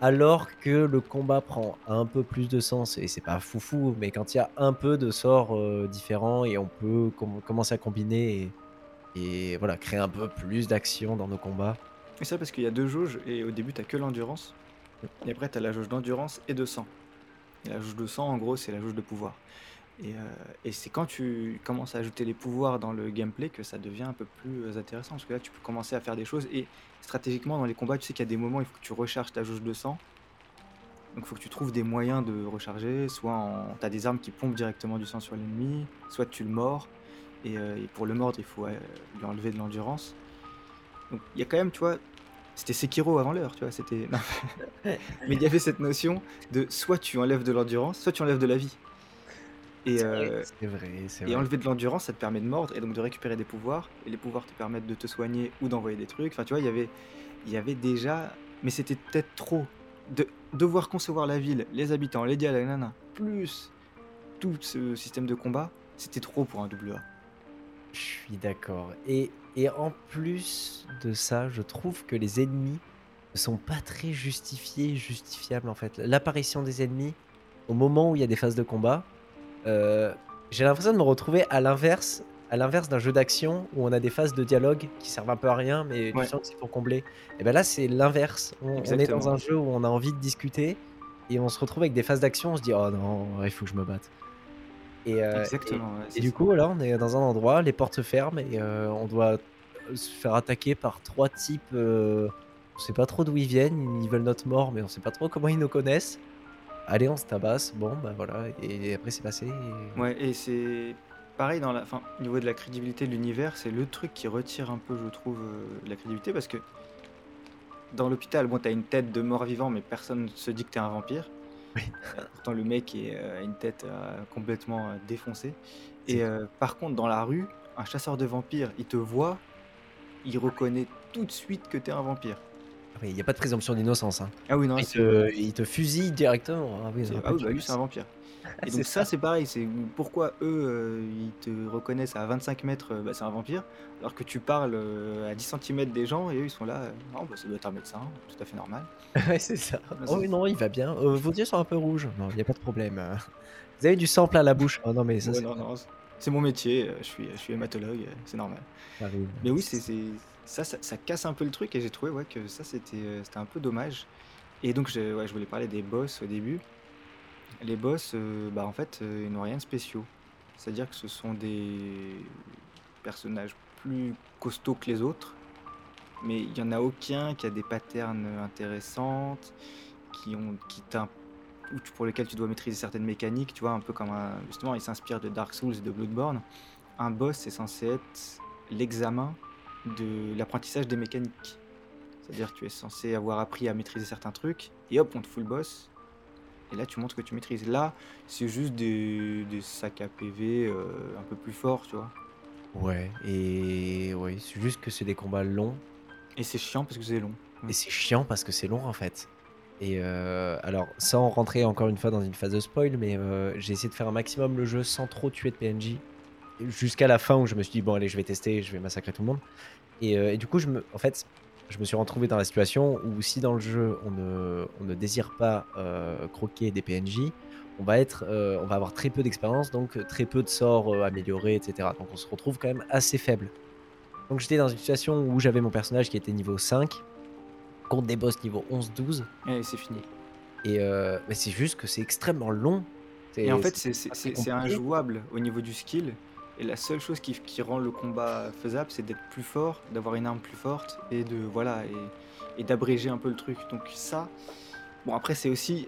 Alors que le combat prend un peu plus de sens, et c'est pas foufou, mais quand il y a un peu de sorts euh, différents et on peut com- commencer à combiner et, et voilà, créer un peu plus d'action dans nos combats. Et ça parce qu'il y a deux jauges, et au début, t'as que l'endurance. Et après, t'as la jauge d'endurance et de sang. Et la jauge de sang, en gros, c'est la jauge de pouvoir. Et, euh, et c'est quand tu commences à ajouter les pouvoirs dans le gameplay que ça devient un peu plus intéressant. Parce que là, tu peux commencer à faire des choses. Et stratégiquement, dans les combats, tu sais qu'il y a des moments où il faut que tu recharges ta jauge de sang. Donc il faut que tu trouves des moyens de recharger. Soit en... tu as des armes qui pompent directement du sang sur l'ennemi, soit tu le mords. Et, euh, et pour le mordre, il faut euh, lui enlever de l'endurance. Donc il y a quand même, tu vois, c'était Sekiro avant l'heure, tu vois, c'était... Mais il y avait cette notion de soit tu enlèves de l'endurance, soit tu enlèves de la vie. Et, euh, vrai, vrai, et enlever de l'endurance, ça te permet de mordre et donc de récupérer des pouvoirs. Et les pouvoirs te permettent de te soigner ou d'envoyer des trucs. Enfin, tu vois, il y avait, il y avait déjà... Mais c'était peut-être trop. De devoir concevoir la ville, les habitants, les dialogues, nanana, plus tout ce système de combat, c'était trop pour un double A. Je suis d'accord. Et, et en plus de ça, je trouve que les ennemis ne sont pas très justifiés, justifiables en fait. L'apparition des ennemis au moment où il y a des phases de combat, euh, j'ai l'impression de me retrouver à l'inverse, à l'inverse d'un jeu d'action où on a des phases de dialogue qui servent un peu à rien, mais Ouais. tu sens que c'est pour combler. Et ben là, c'est l'inverse. On, on est dans un jeu où on a envie de discuter et on se retrouve avec des phases d'action. On se dit oh non, il faut que je me batte. Et, euh, et- Exactement. ouais, et du ça. coup, là, on est dans un endroit, les portes se ferment et euh, on doit se faire attaquer par trois types. euh, on sait pas trop d'où ils viennent, ils veulent notre mort, mais on sait pas trop comment ils nous connaissent. Allez, on se tabasse, bon, bah voilà, et après c'est passé. et- Ouais, et c'est pareil dans la, enfin, au niveau de la crédibilité de l'univers, c'est le truc qui retire un peu, je trouve, euh, de la crédibilité parce que dans l'hôpital, bon, t'as une tête de mort-vivant, mais personne se dit que t'es un vampire. Oui. Euh, Pourtant, le mec est, euh, a une tête euh, complètement défoncée. Et par contre, dans la rue, un chasseur de vampires, il te voit, il reconnaît tout de suite que t'es un vampire. Il n'y a pas de présomption d'innocence. Hein. Ah oui, non, il, te, il te fusille directement. Ah oui, ah oui, bah lui, c'est un vampire. Et donc ça, c'est pareil, c'est pourquoi eux, euh, ils te reconnaissent à 25 mètres, euh, bah, c'est un vampire, alors que tu parles euh, à 10 cm des gens et eux, ils sont là, non, bah, ça doit être un médecin, tout à fait normal. Ouais, c'est ça. Oh oui, non, il va bien. Vos yeux sont un peu rouges. Non, il n'y a pas de problème. Vous avez du sang plein la bouche. Oh non, mais ça, Ouais, c'est non, non, c'est- mon métier, je suis, je suis hématologue, c'est normal. Mais oui, c'est c'est- ça, ça, casse un peu le truc et j'ai trouvé ouais, que ça, c'était euh, un peu dommage. Et donc, je, voulais parler des boss au début. Les boss, euh, bah, en fait, euh, ils n'ont rien de spéciaux. C'est-à-dire que ce sont des personnages plus costauds que les autres, mais il n'y en a aucun qui a des patterns intéressantes, qui ont, qui pour lesquels tu dois maîtriser certaines mécaniques, tu vois, un peu comme justement, il s'inspire de Dark Souls et de Bloodborne. Un boss, c'est censé être l'examen de l'apprentissage des mécaniques. C'est-à-dire que tu es censé avoir appris à maîtriser certains trucs, et hop, on te fout le boss, et là tu montres que tu maîtrises. Là, c'est juste des, des sacs à PV euh, un peu plus forts, tu vois. Ouais, et ouais, c'est juste que c'est des combats longs. Et c'est chiant parce que c'est long. Et c'est chiant parce que c'est long en fait. Et euh, alors, sans rentrer encore une fois dans une phase de spoil, mais euh, j'ai essayé de faire un maximum le jeu sans trop tuer de PNJ. Jusqu'à la fin où je me suis dit, bon, allez, je vais tester, je vais massacrer tout le monde. Et, euh, et du coup, je me, en fait, je me suis retrouvé dans la situation où si dans le jeu on ne, on ne désire pas euh, croquer des PNJ, on va, être, euh, on va avoir très peu d'expérience, donc très peu de sorts améliorés, etc. Donc on se retrouve quand même assez faible. Donc j'étais dans une situation où j'avais mon personnage qui était niveau 5 contre des boss niveau 11-12. Et c'est fini. Et mais c'est juste que c'est extrêmement long. Et en fait, c'est injouable au niveau du skill Et la seule chose qui, rend le combat faisable, c'est d'être plus fort, d'avoir une arme plus forte et de voilà et, d'abréger un peu le truc. Donc ça, bon après c'est aussi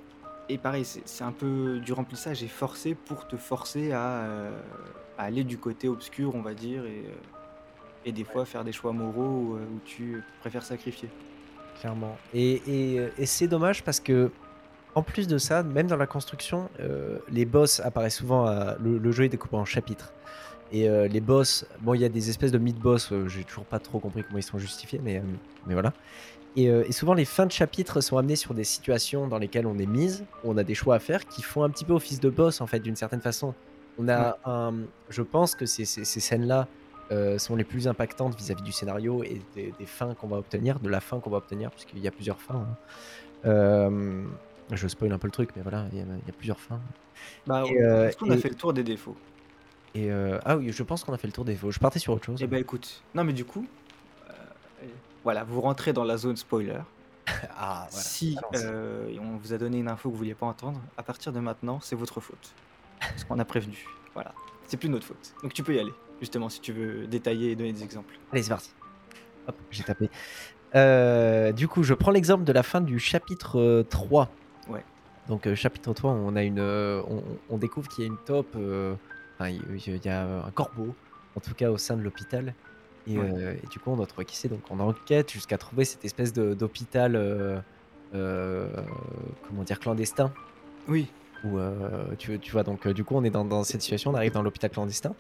et pareil, c'est un peu du remplissage et forcé pour te forcer à, euh, à aller du côté obscur, on va dire, et, euh, des fois faire des choix moraux où, euh, tu préfères sacrifier. Clairement. Et, c'est dommage parce que, en plus de ça, même dans la construction, les boss apparaissent souvent. le jeu est découpé en chapitres. Et euh, les boss, bon, il y a des espèces de mid-boss, euh, j'ai toujours pas trop compris comment ils sont justifiés, mais, euh, mais voilà. Et, et souvent, les fins de chapitres sont amenées sur des situations dans lesquelles on est mise, où on a des choix à faire qui font un petit peu office de boss, en fait, d'une certaine façon. On a un. Je pense que ces, ces- ces scènes-là sont les plus impactantes vis-à-vis du scénario et des, des fins qu'on va obtenir, de la fin qu'on va obtenir, puisqu'il y a plusieurs fins. hein. Je spoil un peu le truc, mais voilà, il y, a il y a plusieurs fins. Bah, Et, est-ce qu'on a et- fait le tour des défauts Et euh, ah oui, je pense qu'on a fait le tour des faux. Je partais sur autre chose. Eh ben écoute, non mais du coup, euh, voilà, vous rentrez dans la zone spoiler. ah, voilà. Si euh, on vous a donné une info que vous vouliez pas entendre, à partir de maintenant, c'est votre faute. Parce qu'on a prévenu. Voilà. C'est plus notre faute. Donc tu peux y aller, justement, si tu veux détailler et donner des exemples. Allez, c'est parti. Hop, j'ai tapé. Du coup, je prends l'exemple de la fin du chapitre euh, 3. Ouais. Donc, chapitre 3, on, a une, on, on découvre qu'il y a une taupe. Enfin, il y a un corbeau, en tout cas au sein de l'hôpital. Et, Ouais. euh, et du coup, on doit trouver qui c'est. Donc, on enquête jusqu'à trouver cette espèce d'hôpital. euh, euh, comment dire Clandestin. Oui. Où, tu, tu vois, donc, du coup, on est dans, dans cette situation. On arrive dans l'hôpital clandestin.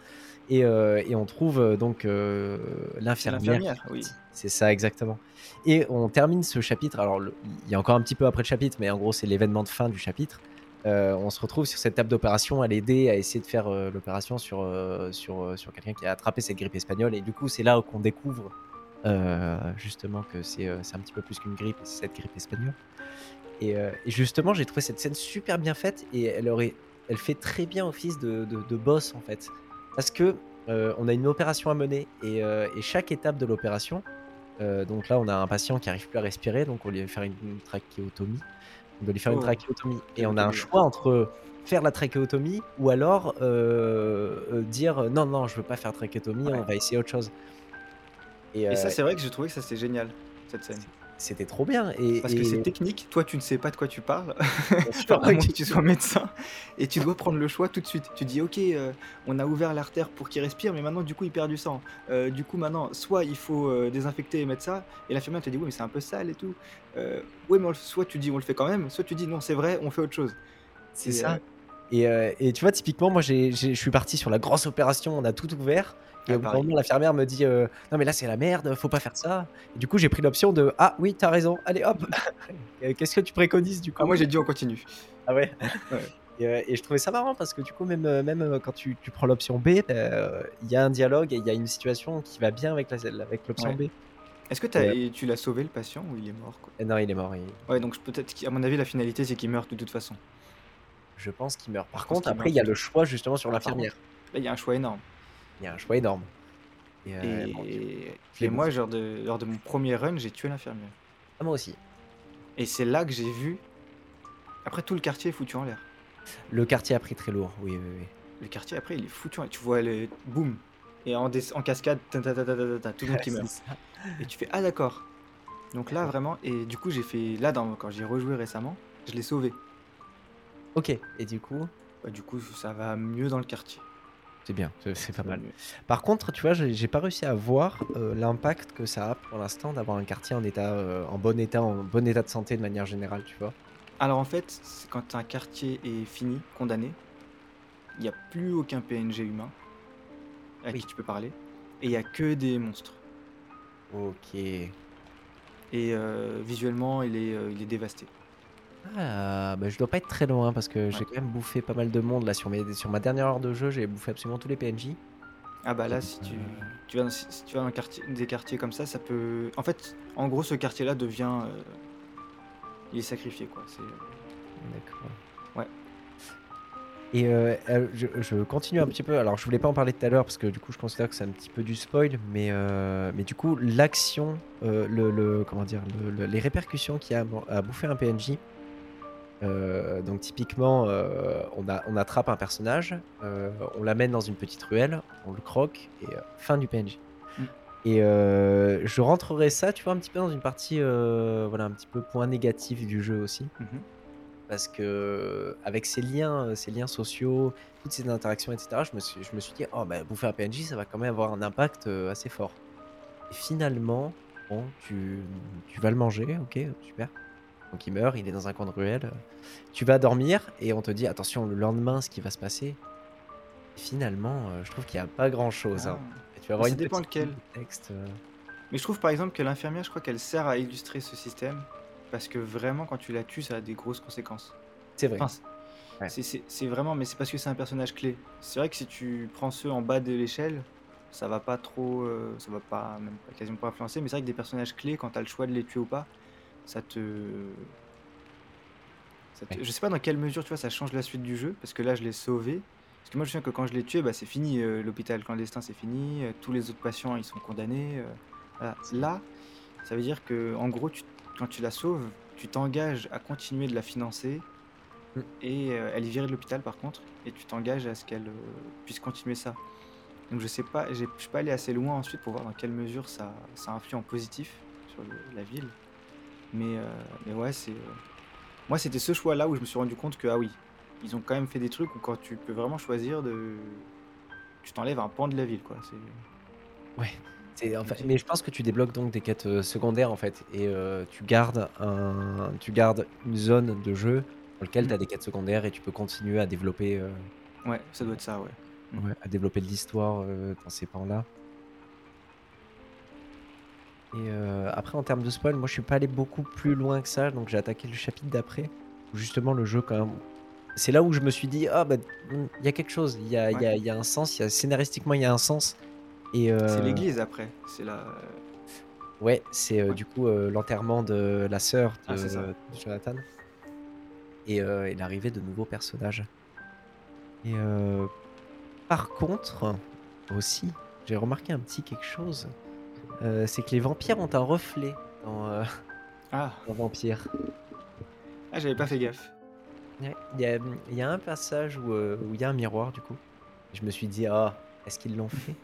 Et, et on trouve donc l'infirmière. L'infirmière, oui. C'est ça, exactement. Et on termine ce chapitre. Alors, le- il y a encore un petit peu après le chapitre, mais en gros, c'est l'événement de fin du chapitre. Euh, on se retrouve sur cette table d'opération à l'aider à essayer de faire euh, l'opération sur, euh, sur, quelqu'un qui a attrapé cette grippe espagnole. Et du coup, c'est là qu'on découvre justement que c'est un petit peu plus qu'une grippe, c'est cette grippe espagnole. Et, justement, j'ai trouvé cette scène super bien faite et elle, aurait, elle fait très bien office de, de, boss en fait. Parce que on a une opération à mener et, chaque étape de l'opération, donc là on a un patient qui arrive plus à respirer, donc on lui faire une, une trachéotomie. On doit lui faire une trachéotomie et on a un choix entre faire la trachéotomie ou alors euh, euh, dire euh, non non je veux pas faire trachéotomie, Ouais. on va essayer autre chose. Et, Et euh, ça, c'est vrai que j'ai trouvé que ça c'est génial, cette scène. C'était trop bien et, Parce que et- c'est technique, toi tu ne sais pas de quoi tu parles, à moins que tu sois médecin, et tu dois prendre le choix tout de suite. Tu dis ok, euh, on a ouvert l'artère pour qu'il respire, mais maintenant du coup il perd du sang. Euh, du coup maintenant, soit il faut euh, désinfecter et mettre ça, et l'infirmière te dit oui mais c'est un peu sale et tout. Oui mais on soit tu dis on le fait quand même, soit tu dis non c'est vrai, on fait autre chose. C'est ça. Et, et tu vois, typiquement, moi, je suis parti sur la grosse opération, on a tout ouvert. Et Ah, au bout d'un moment, l'infirmière me dit euh, Non, mais là, c'est la merde, faut pas faire ça. Et du coup, j'ai pris l'option de Ah, oui, t'as raison, allez hop Euh, Qu'est-ce que tu préconises du coup Ah, moi j'ai dit on continue. Ah ouais, Ouais. Et, euh, et je trouvais ça marrant parce que du coup, même, même quand tu, tu prends l'option B, euh, il y a un dialogue et il y a une situation qui va bien avec la- avec l'option Ouais. B. Est-ce que t'as- et tu l'as sauvé le patient ou il est mort quoi? Non, il est mort. il- Ouais donc peut-être qu'à mon avis la finalité c'est qu'il meurt de toute façon. Je pense qu'il meurt. Par contre, après, il y a le choix justement sur Ah, l'infirmière. Là il y a un choix énorme. Il y a un choix énorme. Et, euh, Et, bon, je et l'ai moi, genre de, lors de mon premier run, j'ai tué l'infirmière. Ah, moi aussi. Et c'est là que j'ai vu. Après, tout le quartier est foutu en l'air. Le quartier a pris très lourd, oui, oui, oui. Le quartier, après, il est foutu en l'air. Tu vois, le boum. Et en, en cascade, ta, ta, ta, tout le monde qui meurt. ça. Et tu fais, ah d'accord. Donc là, vraiment. Et du coup, j'ai fait. Là, dans, quand j'ai rejoué récemment, je l'ai sauvé. Ok, et du coup, Bah, du coup, ça va mieux dans le quartier. C'est bien, c'est- pas mal. Par contre, tu vois, j'ai pas réussi à voir euh, l'impact que ça a pour l'instant d'avoir un quartier en état, euh, en bon état, en bon état de santé de manière générale, tu vois. Alors en fait, c'est quand un quartier est fini, condamné, il n'y a plus aucun PNG humain à Oui. qui tu peux parler. Et il n'y a que des monstres. Ok. Et euh, visuellement, il est, il est dévasté. Ah, bah je dois pas être très loin parce que j'ai Ouais. quand même bouffé pas mal de monde là sur, mes, sur ma dernière heure de jeu. J'ai bouffé absolument tous les PNJ. Ah bah là, si tu, tu vas, dans- si si tu vas dans un quartier, des quartiers comme ça, ça peut... En fait, en gros, ce quartier-là devient... euh, Il est sacrifié, quoi. C'est... D'accord. Ouais. Et euh, euh, je, je continue un petit peu. Alors, je voulais pas en parler tout à l'heure parce que du coup, je considère que c'est un petit peu du spoil. Mais, euh, mais du coup, l'action, euh, le, le- comment dire, le- le- les répercussions qu'il y a à, à bouffer un PNJ, Euh, donc typiquement, euh, on, a, on attrape un personnage, euh, on l'amène dans une petite ruelle, on le croque et fin du PNJ. Mm. Et je rentrerai ça, tu vois, un petit peu dans une partie, voilà, un petit peu point négatif du jeu aussi, Mhm. parce que avec ces liens, ces liens sociaux, toutes ces interactions, etc. Je me suis, je me suis dit, oh bah bouffer un PNJ, ça va quand même avoir un impact assez fort. Et finalement, bon, tu, tu vas le manger, ok, super. Donc il meurt, il est dans un coin de ruelle. Tu vas dormir et on te dit attention le lendemain ce qui va se passer. Finalement, euh, je trouve qu'il n'y a pas grand chose. Ah. Tu vas avoir Ça dépend lequel. texte. euh, Mais je trouve par exemple que l'infirmière, je crois qu'elle sert à illustrer ce système. Parce que vraiment, quand tu la tues, ça a des grosses conséquences. C'est vrai. Enfin, c'est- Ouais. vraiment, mais c'est parce que c'est un personnage clé. C'est vrai que si tu prends ceux en bas de l'échelle, ça va pas trop, euh, ça va pas, même pas, quasiment pas influencer. Mais c'est vrai que des personnages clés, quand tu as le choix de les tuer ou pas, ça te, ça te- Ouais. je sais pas dans quelle mesure tu vois, ça change la suite du jeu. Parce que là, je l'ai sauvé. Parce que moi, je me souviens que quand je l'ai tué, bah, c'est fini. euh, L'hôpital clandestin, c'est fini. euh, tous les autres patients, ils sont condamnés. euh, voilà. Là, ça veut dire que, en gros, tu- quand tu la sauves, tu t'engages à continuer de la financer. Mm. Et elle est virée de l'hôpital par contre, et tu t'engages à ce qu'elle puisse continuer ça. Donc je sais pas, je suis pas allé assez loin ensuite pour voir dans quelle mesure ça, ça influe en positif sur le- la ville. Mais, euh, mais ouais, c'est. euh, Moi, c'était ce choix-là où je me suis rendu compte que, ah oui, ils ont quand même fait des trucs où quand tu peux vraiment choisir de. Tu t'enlèves un pan de la ville, quoi. Ouais. Mais je pense que tu débloques donc des quêtes euh, secondaires en fait. Et euh, tu, gardes un, tu gardes une zone de jeu dans laquelle Mm. tu as des quêtes secondaires et tu peux continuer à développer, euh, Ouais, ça doit être ça, ouais. Mm. ouais, à développer de l'histoire euh, dans ces pans-là. Et euh, après, en termes de spoil, moi je suis pas allé beaucoup plus loin que ça, donc j'ai attaqué le chapitre d'après. où Justement, le jeu, quand même. C'est là où je me suis dit, ah bah, hmm, il y a quelque chose, il y a, il y a- il y a un sens, il y a, scénaristiquement, il y a un sens. Et, C'est euh, l'église après. C'est la. Ouais, c'est euh, Ouais. du coup euh, l'enterrement de la sœur de, Ah, de Jonathan et, euh, et l'arrivée de nouveaux personnages. Et euh, par contre, aussi, j'ai remarqué un petit quelque chose. Euh, c'est que les vampires ont un reflet dans, euh, Ah, dans Vampire. ah j'avais pas fait gaffe. Ouais, Il y, a, il y a un passage où, euh, où il y a un miroir du coup. Je me suis dit, ah, est-ce qu'ils l'ont fait?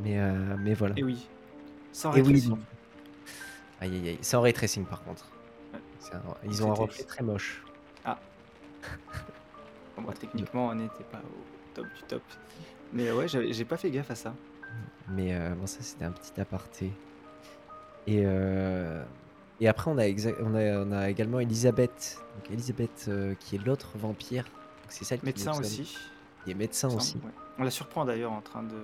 Mais, euh, mais voilà. Et oui. Sans oui, rétrécir. non. Aïe aïe aïe. En ray tracing par contre. Ouais. C'est un- Ils ont un reflet très moche. Bon, bah, techniquement, on n'était pas au top du top. Mais ouais, j'ai pas fait gaffe à ça. Mais euh, bon, ça c'était un petit aparté. Et, euh, et après, on a, on, a, on a également Elisabeth. Donc Elisabeth euh, qui est l'autre vampire. C'est celle Médecin aussi. qui est médecin il aussi. ouais. On la surprend d'ailleurs en train de,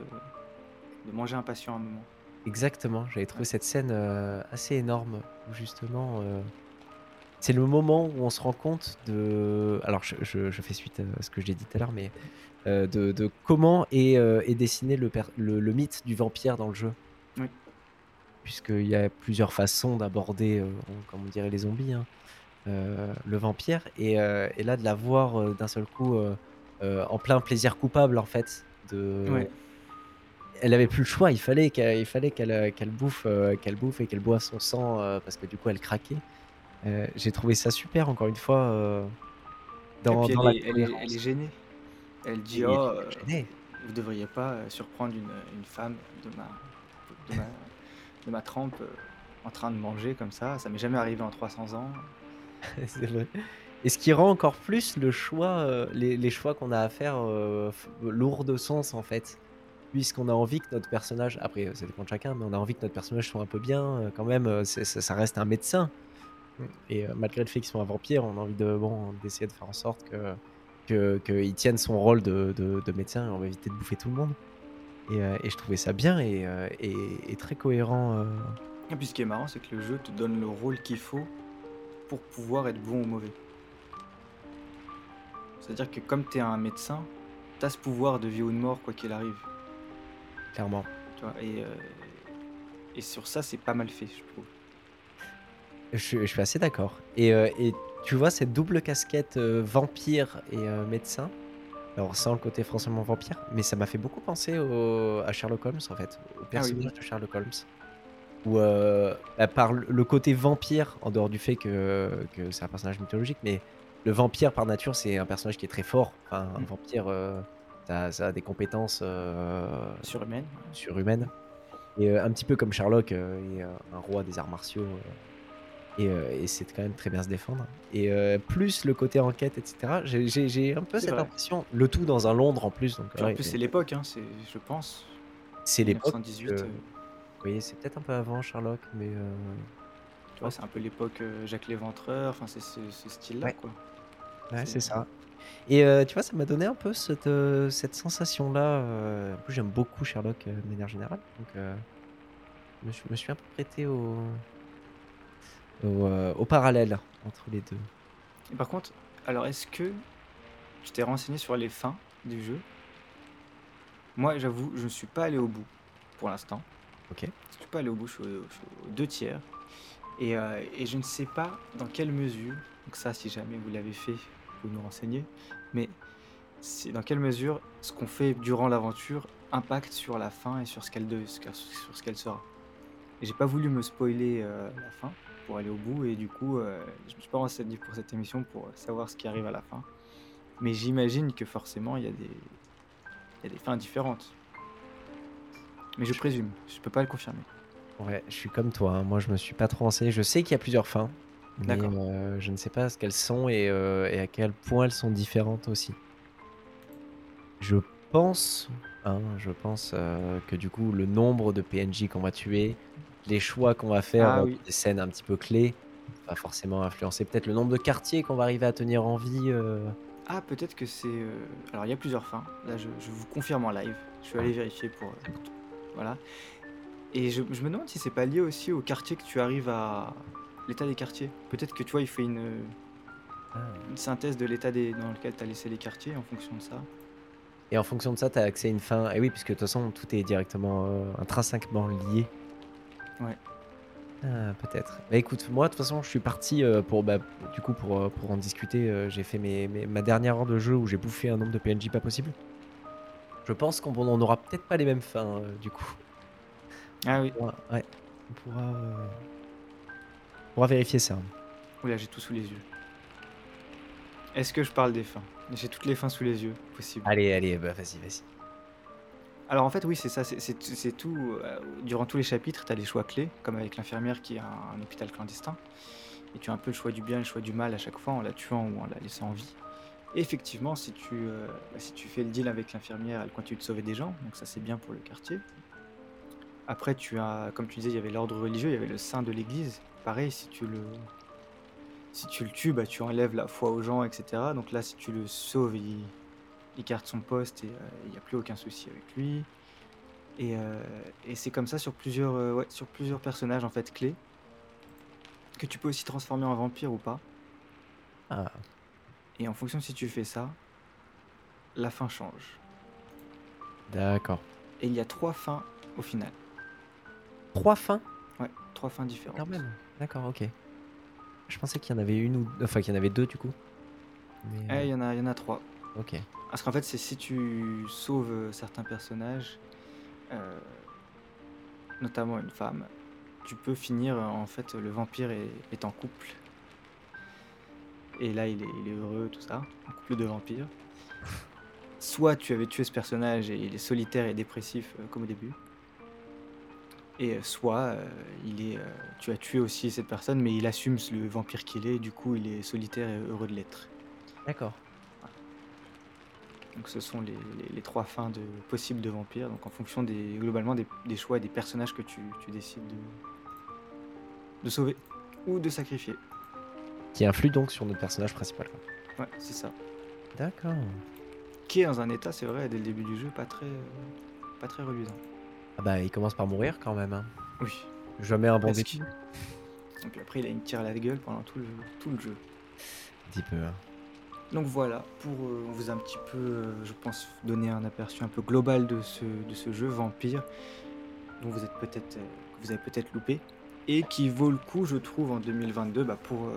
de manger un patient à un moment. Exactement, j'avais trouvé Ouais. cette scène assez énorme où justement c'est le moment où on se rend compte de. Alors je, je- je fais suite à ce que j'ai dit tout à l'heure, mais euh, de, de comment est, euh, est dessiné le, per- le, le mythe du vampire dans le jeu. Oui. Puisqu'il y a plusieurs façons d'aborder, euh, comme on dirait les zombies, hein, euh, le vampire. Et, et là, de la voir d'un seul coup en plein plaisir coupable, en fait. De, Ouais. elle avait plus le choix. Il fallait qu'elle, il fallait qu'elle, qu'elle bouffe, qu'elle bouffe et qu'elle boive son sang parce que du coup elle craquait. Euh, j'ai trouvé ça super encore une fois euh, dans, elle, la est, elle, est, cohérence. elle est gênée. Elle dit Oh, elle est euh, gênée. vous devriez pas surprendre une, une femme de ma, de ma, de ma trempe en train de manger comme ça. Ça m'est jamais arrivé en 300 ans. C'est vrai. Et ce qui rend encore plus le choix, les, les choix qu'on a à faire lourds de sens en fait. Puisqu'on a envie que notre personnage, après ça dépend de chacun, mais on a envie que notre personnage soit un peu bien quand même. ça reste un médecin. Et euh, malgré le fait qu'il soit un vampire, on a envie de bon d'essayer de faire en sorte que que- qu'il tienne son rôle de, de- de médecin et on va éviter de bouffer tout le monde. Et, euh, et je trouvais ça bien et, euh, et- et très cohérent. euh. Et puis ce qui est marrant, c'est que le jeu te donne le rôle qu'il faut pour pouvoir être bon ou mauvais. C'est-à-dire que comme tu es un médecin, tu as ce pouvoir de vie ou de mort quoi qu'il arrive. clairement. Tu vois, et, et sur ça, c'est pas mal fait, je trouve. Je, je suis assez d'accord. Et, euh, et tu vois, cette double casquette euh, vampire et euh, médecin, alors sans le côté forcément vampire, mais ça m'a fait beaucoup penser au- à Sherlock Holmes en fait, au personnage de Sherlock Holmes. Où, euh, bah, par le côté vampire, en dehors du fait que, que c'est un personnage mythologique, mais le vampire par nature, c'est un personnage qui est très fort. Enfin, un Mm. vampire, ça, ça a des compétences euh, Surhumaine. surhumaines. Et un petit peu comme Sherlock un roi des arts martiaux. Euh, et, et c'est quand même très bien se défendre. Et euh, plus le côté enquête, etc. J'ai- un peu cette vrai. impression. Le tout dans un Londres en plus. Donc, en ouais, plus, c'est l'époque, hein, je pense. c'est l'époque. 1918, euh, euh, Oui, c'est peut-être un peu avant Sherlock, mais. euh, tu vois, c'est un peu l'époque Jacques Léventreur, enfin, c'est ce, ce style-là, Ouais. quoi. Ouais, C'est- ça. Et euh, tu vois, ça m'a donné un peu cette, euh, cette sensation-là. en plus, j'aime beaucoup Sherlock de manière générale. Donc, je me suis un peu prêté au, au, euh, au parallèle entre les deux. Et par contre, alors est-ce que tu t'es renseigné sur les fins du jeu? Moi, j'avoue, je ne suis pas allé au bout pour l'instant. Ok. Je suis pas allé au bout, je suis, au- je suis aux deux tiers. Et, euh, et je ne sais pas dans quelle mesure, donc ça, si jamais vous l'avez fait, vous nous renseigner, mais c'est dans quelle mesure ce qu'on fait durant l'aventure impacte sur la fin et sur ce qu'elle sur ce qu'elle sera? Et j'ai pas voulu me spoiler euh, la fin pour aller au bout et du coup euh, je me suis pas renseigné pour cette émission pour savoir ce qui arrive à la fin. Mais j'imagine que forcément il y a des il y a des fins différentes. Mais je présume, je peux pas le confirmer. Ouais, je suis comme toi. hein. Moi, je me suis pas trop renseigné. Je sais qu'il y a plusieurs fins, mais D'accord. euh, je ne sais pas ce qu'elles sont et, euh, et à quel point elles sont différentes aussi. Je pense, je pense euh, que du coup, le nombre de PNJ qu'on va tuer, les choix qu'on va faire Ah oui. des scènes un petit peu clés, va forcément influencer peut-être le nombre de quartiers qu'on va arriver à tenir en vie. euh. Ah peut-être que c'est euh, alors il y a plusieurs fins. Là je, je vous confirme en live. Je suis allé vérifier pour euh, voilà. Et je, je me demande si c'est pas lié aussi au quartier que tu arrives à l'état des quartiers. Peut-être que tu vois il fait une, une synthèse de l'état des dans lequel tu as laissé les quartiers en fonction de ça. Et en fonction de ça, tu as accès à une fin. Et oui, puisque de toute façon, tout est directement euh, intrinsèquement lié. Ouais. Ah, peut-être. Bah écoute, moi de toute façon, je suis parti euh, pour, bah, du coup, pour, euh, pour en discuter. euh, j'ai fait mes, mes- ma dernière heure de jeu où j'ai bouffé un nombre de PNJ pas possible. Je pense qu'on on n'aura peut-être pas les mêmes fins, du coup. Ah oui. On pourra- ouais, on pourra, on pourra vérifier ça. Oula, j'ai tout sous les yeux. Est-ce que je parle des fins? J'ai toutes les fins sous les yeux, possible. Allez, allez, bah vas-y, vas-y. Alors en fait, oui, c'est ça, c'est- tout. euh, durant tous les chapitres, tu as les choix clés, comme avec l'infirmière qui a un, un hôpital clandestin. Et tu as un peu le choix du bien et le choix du mal à chaque fois en la tuant ou en la laissant en vie. Et effectivement, si tu, euh, bah, si tu fais le deal avec l'infirmière, elle continue de sauver des gens, donc ça c'est bien pour le quartier. Après, tu as, comme tu disais, il y avait l'ordre religieux, il y avait le saint de l'église. Pareil, si tu le, si tu le tues, bah, tu enlèves la foi aux gens, etc. Donc là, si tu le sauves, il, garde son poste et euh, il n'y a plus aucun souci avec lui. Et, euh, et c'est comme ça sur plusieurs, euh, ouais, sur plusieurs personnages en fait clés que tu peux aussi transformer en vampire ou pas. Ah, Et en fonction de si tu fais ça, la fin change. d'accord. Et il y a trois fins au final. Trois fins? Ouais, trois fins différentes. Quand même. D'accord, ok. Je pensais qu'il y en avait une ou enfin qu'il y en avait deux du coup. Mais, Eh, euh, il y en a, il y en a trois. ok. Parce qu'en fait, c'est si tu sauves euh, certains personnages, euh, notamment une femme, tu peux finir en fait le vampire est, est en couple. Et là, il est, il est heureux, tout ça, en couple de vampires. Soit tu avais tué ce personnage et il est solitaire et dépressif euh, comme au début. Et euh, soit euh, il est, euh, tu as tué aussi cette personne, mais il assume le vampire qu'il est, et du coup il est solitaire et heureux de l'être. D'accord. Donc ce sont les, les- les trois fins de, possibles de vampires, donc en fonction des, globalement des, des choix et des personnages que tu, tu décides de, de sauver ou de sacrifier. Qui influe donc sur notre personnage principal. quoi. Ouais, c'est ça. D'accord. Qui est dans un état, c'est vrai, dès le début du jeu, pas très, euh, pas très reluisant. Ah bah il commence par mourir quand même. Hein. Oui. Jamais un bon début. Donc après, il a une tire à la gueule pendant tout le, tout le jeu. Un petit peu. hein. Donc voilà, pour euh, on vous a un petit peu, euh, je pense, donner un aperçu un peu global de ce, de ce jeu Vampire, dont vous êtes peut-être, euh, que vous avez peut-être loupé, et qui vaut le coup, je trouve, en 2022, bah, pour,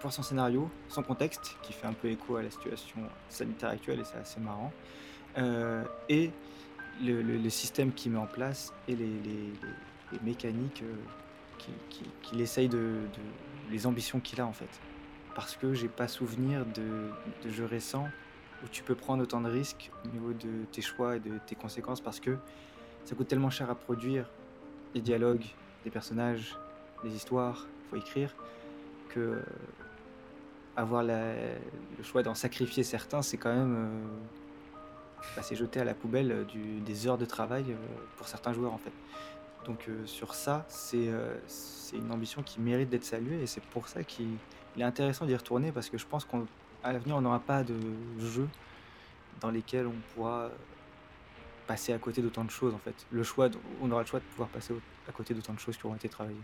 pour son scénario, son contexte, qui fait un peu écho à la situation sanitaire actuelle, et c'est assez marrant, et le, le- le système qu'il met en place, et les, les- les- les mécaniques euh, qui- qui- qu'il essaye de, les ambitions qu'il a en fait. parce que j'ai pas souvenir de, de jeux récents où tu peux prendre autant de risques au niveau de tes choix et de tes conséquences parce que ça coûte tellement cher à produire les dialogues, les personnages, les histoires, il faut écrire, que euh, avoir le choix d'en sacrifier certains, c'est quand même euh, bah, c'est jeter à la poubelle euh, du- des heures de travail euh, pour certains joueurs en fait. Donc euh, sur ça, c'est une ambition qui mérite d'être saluée et c'est pour ça qu'il il est intéressant d'y retourner parce que je pense qu'à l'avenir, on n'aura pas de jeux dans lesquels on pourra passer à côté d'autant de choses en fait. Le choix, on aura le choix de pouvoir passer à côté d'autant de choses qui auront été travaillées.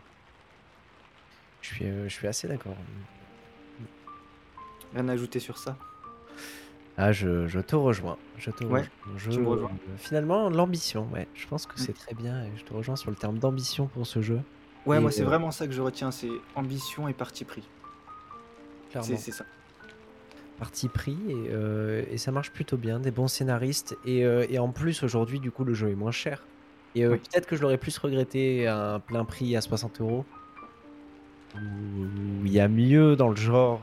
Je suis, euh, je suis assez d'accord. Rien à ajouter sur ça? Ah, je, je te rejoins. Je te Ouais. Je- tu me rejoins. euh, finalement, l'ambition, ouais. Je pense que Mm. c'est très bien et je te rejoins sur le terme d'ambition pour ce jeu. Ouais, Et moi c'est euh, vraiment ça que je retiens, c'est ambition et parti pris. clairement, C'est ça. parti pris et, euh, et ça marche plutôt bien. Des bons scénaristes et, euh, et en plus, aujourd'hui, du coup, le jeu est moins cher. Et Oui. peut-être que je l'aurais plus regretté à un plein prix à 60 euros. Où il y a mieux dans le genre,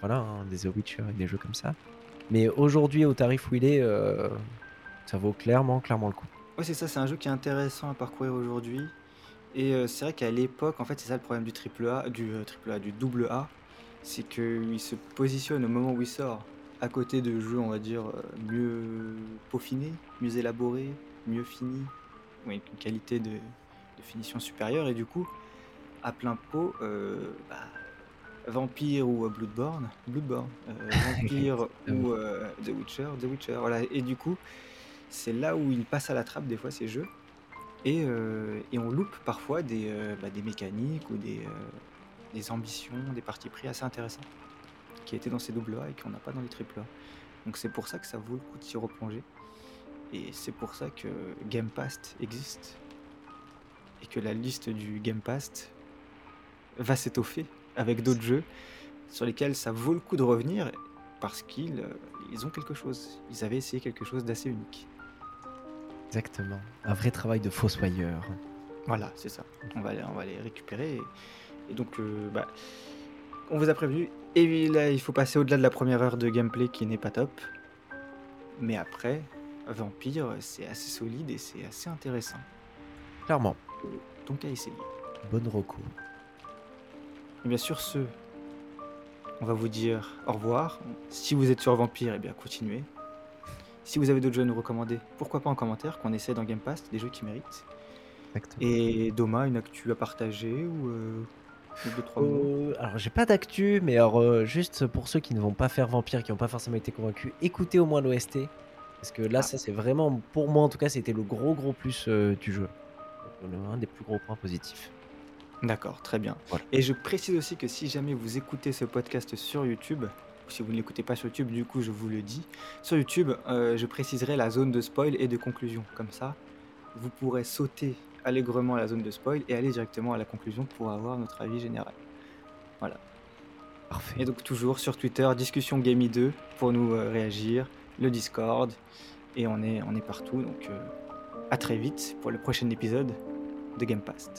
voilà, hein, des The Witcher et des jeux comme ça. Mais aujourd'hui, au tarif où il est, euh, ça vaut clairement, clairement le coup. Ouais, c'est ça, c'est un jeu qui est intéressant à parcourir aujourd'hui. Et euh, c'est vrai qu'à l'époque, en fait, c'est ça le problème du triple A, du euh, triple A, du double A, c'est qu'il se positionne au moment où il sort à côté de jeux, on va dire, mieux peaufinés, mieux élaborés, mieux finis, avec une qualité de, de finition supérieure. Et du coup, à plein pot, euh, bah, Vampire ou euh, Bloodborne, Bloodborne, euh, Vampire ou euh, The Witcher, The Witcher, voilà. Et du coup, c'est là où il passe à la trappe des fois ces jeux. Et, euh, et on loupe parfois des, euh, bah, des mécaniques ou des, euh, des ambitions, des partis pris assez intéressants qui étaient dans ces double A et qu'on n'a pas dans les triple A. Donc c'est pour ça que ça vaut le coup de s'y replonger. Et c'est pour ça que Game Pass existe. Et que la liste du Game Pass va s'étoffer avec d'autres jeux sur lesquels ça vaut le coup de revenir parce qu'ils euh, ils ont quelque chose. Ils avaient essayé quelque chose d'assez unique. Exactement. Un vrai travail de fossoyeur. Voilà, c'est ça. On va, les- on va les récupérer. Et, et donc, euh, bah, on vous a prévenu. Et là, il faut passer au-delà de la première heure de gameplay qui n'est pas top. Mais après, Vampire, c'est assez solide et c'est assez intéressant. Clairement. Donc à essayer. Bonne recours. Et bien sur ce, on va vous dire au revoir. Si vous êtes sur Vampire, et bien continuez. Si vous avez d'autres jeux à nous recommander, pourquoi pas en commentaire qu'on essaie dans Game Pass des jeux qui méritent. Exactement. Et Doma, une actu à partager ou, euh, deux trois mots. Euh, alors j'ai pas d'actu, mais alors euh, juste pour ceux qui ne vont pas faire Vampire, qui n'ont pas forcément été convaincus, écoutez au moins l'OST. Parce que là, Ah. ça c'est vraiment, pour moi en tout cas, c'était le gros gros plus du jeu. Un des plus gros points positifs. D'accord, très bien. Voilà. Et je précise aussi que si jamais vous écoutez ce podcast sur YouTube, ou si vous ne l'écoutez pas sur YouTube, du coup je vous le dis, sur YouTube, euh, je préciserai la zone de spoil et de conclusion. Comme ça, vous pourrez sauter allègrement la zone de spoil et aller directement à la conclusion pour avoir notre avis général. Parfait. Et donc toujours sur Twitter, discussion Gamey 2 pour nous euh, réagir, le Discord, et on est, on est partout. Donc euh, à très vite pour le prochain épisode de Game Pass.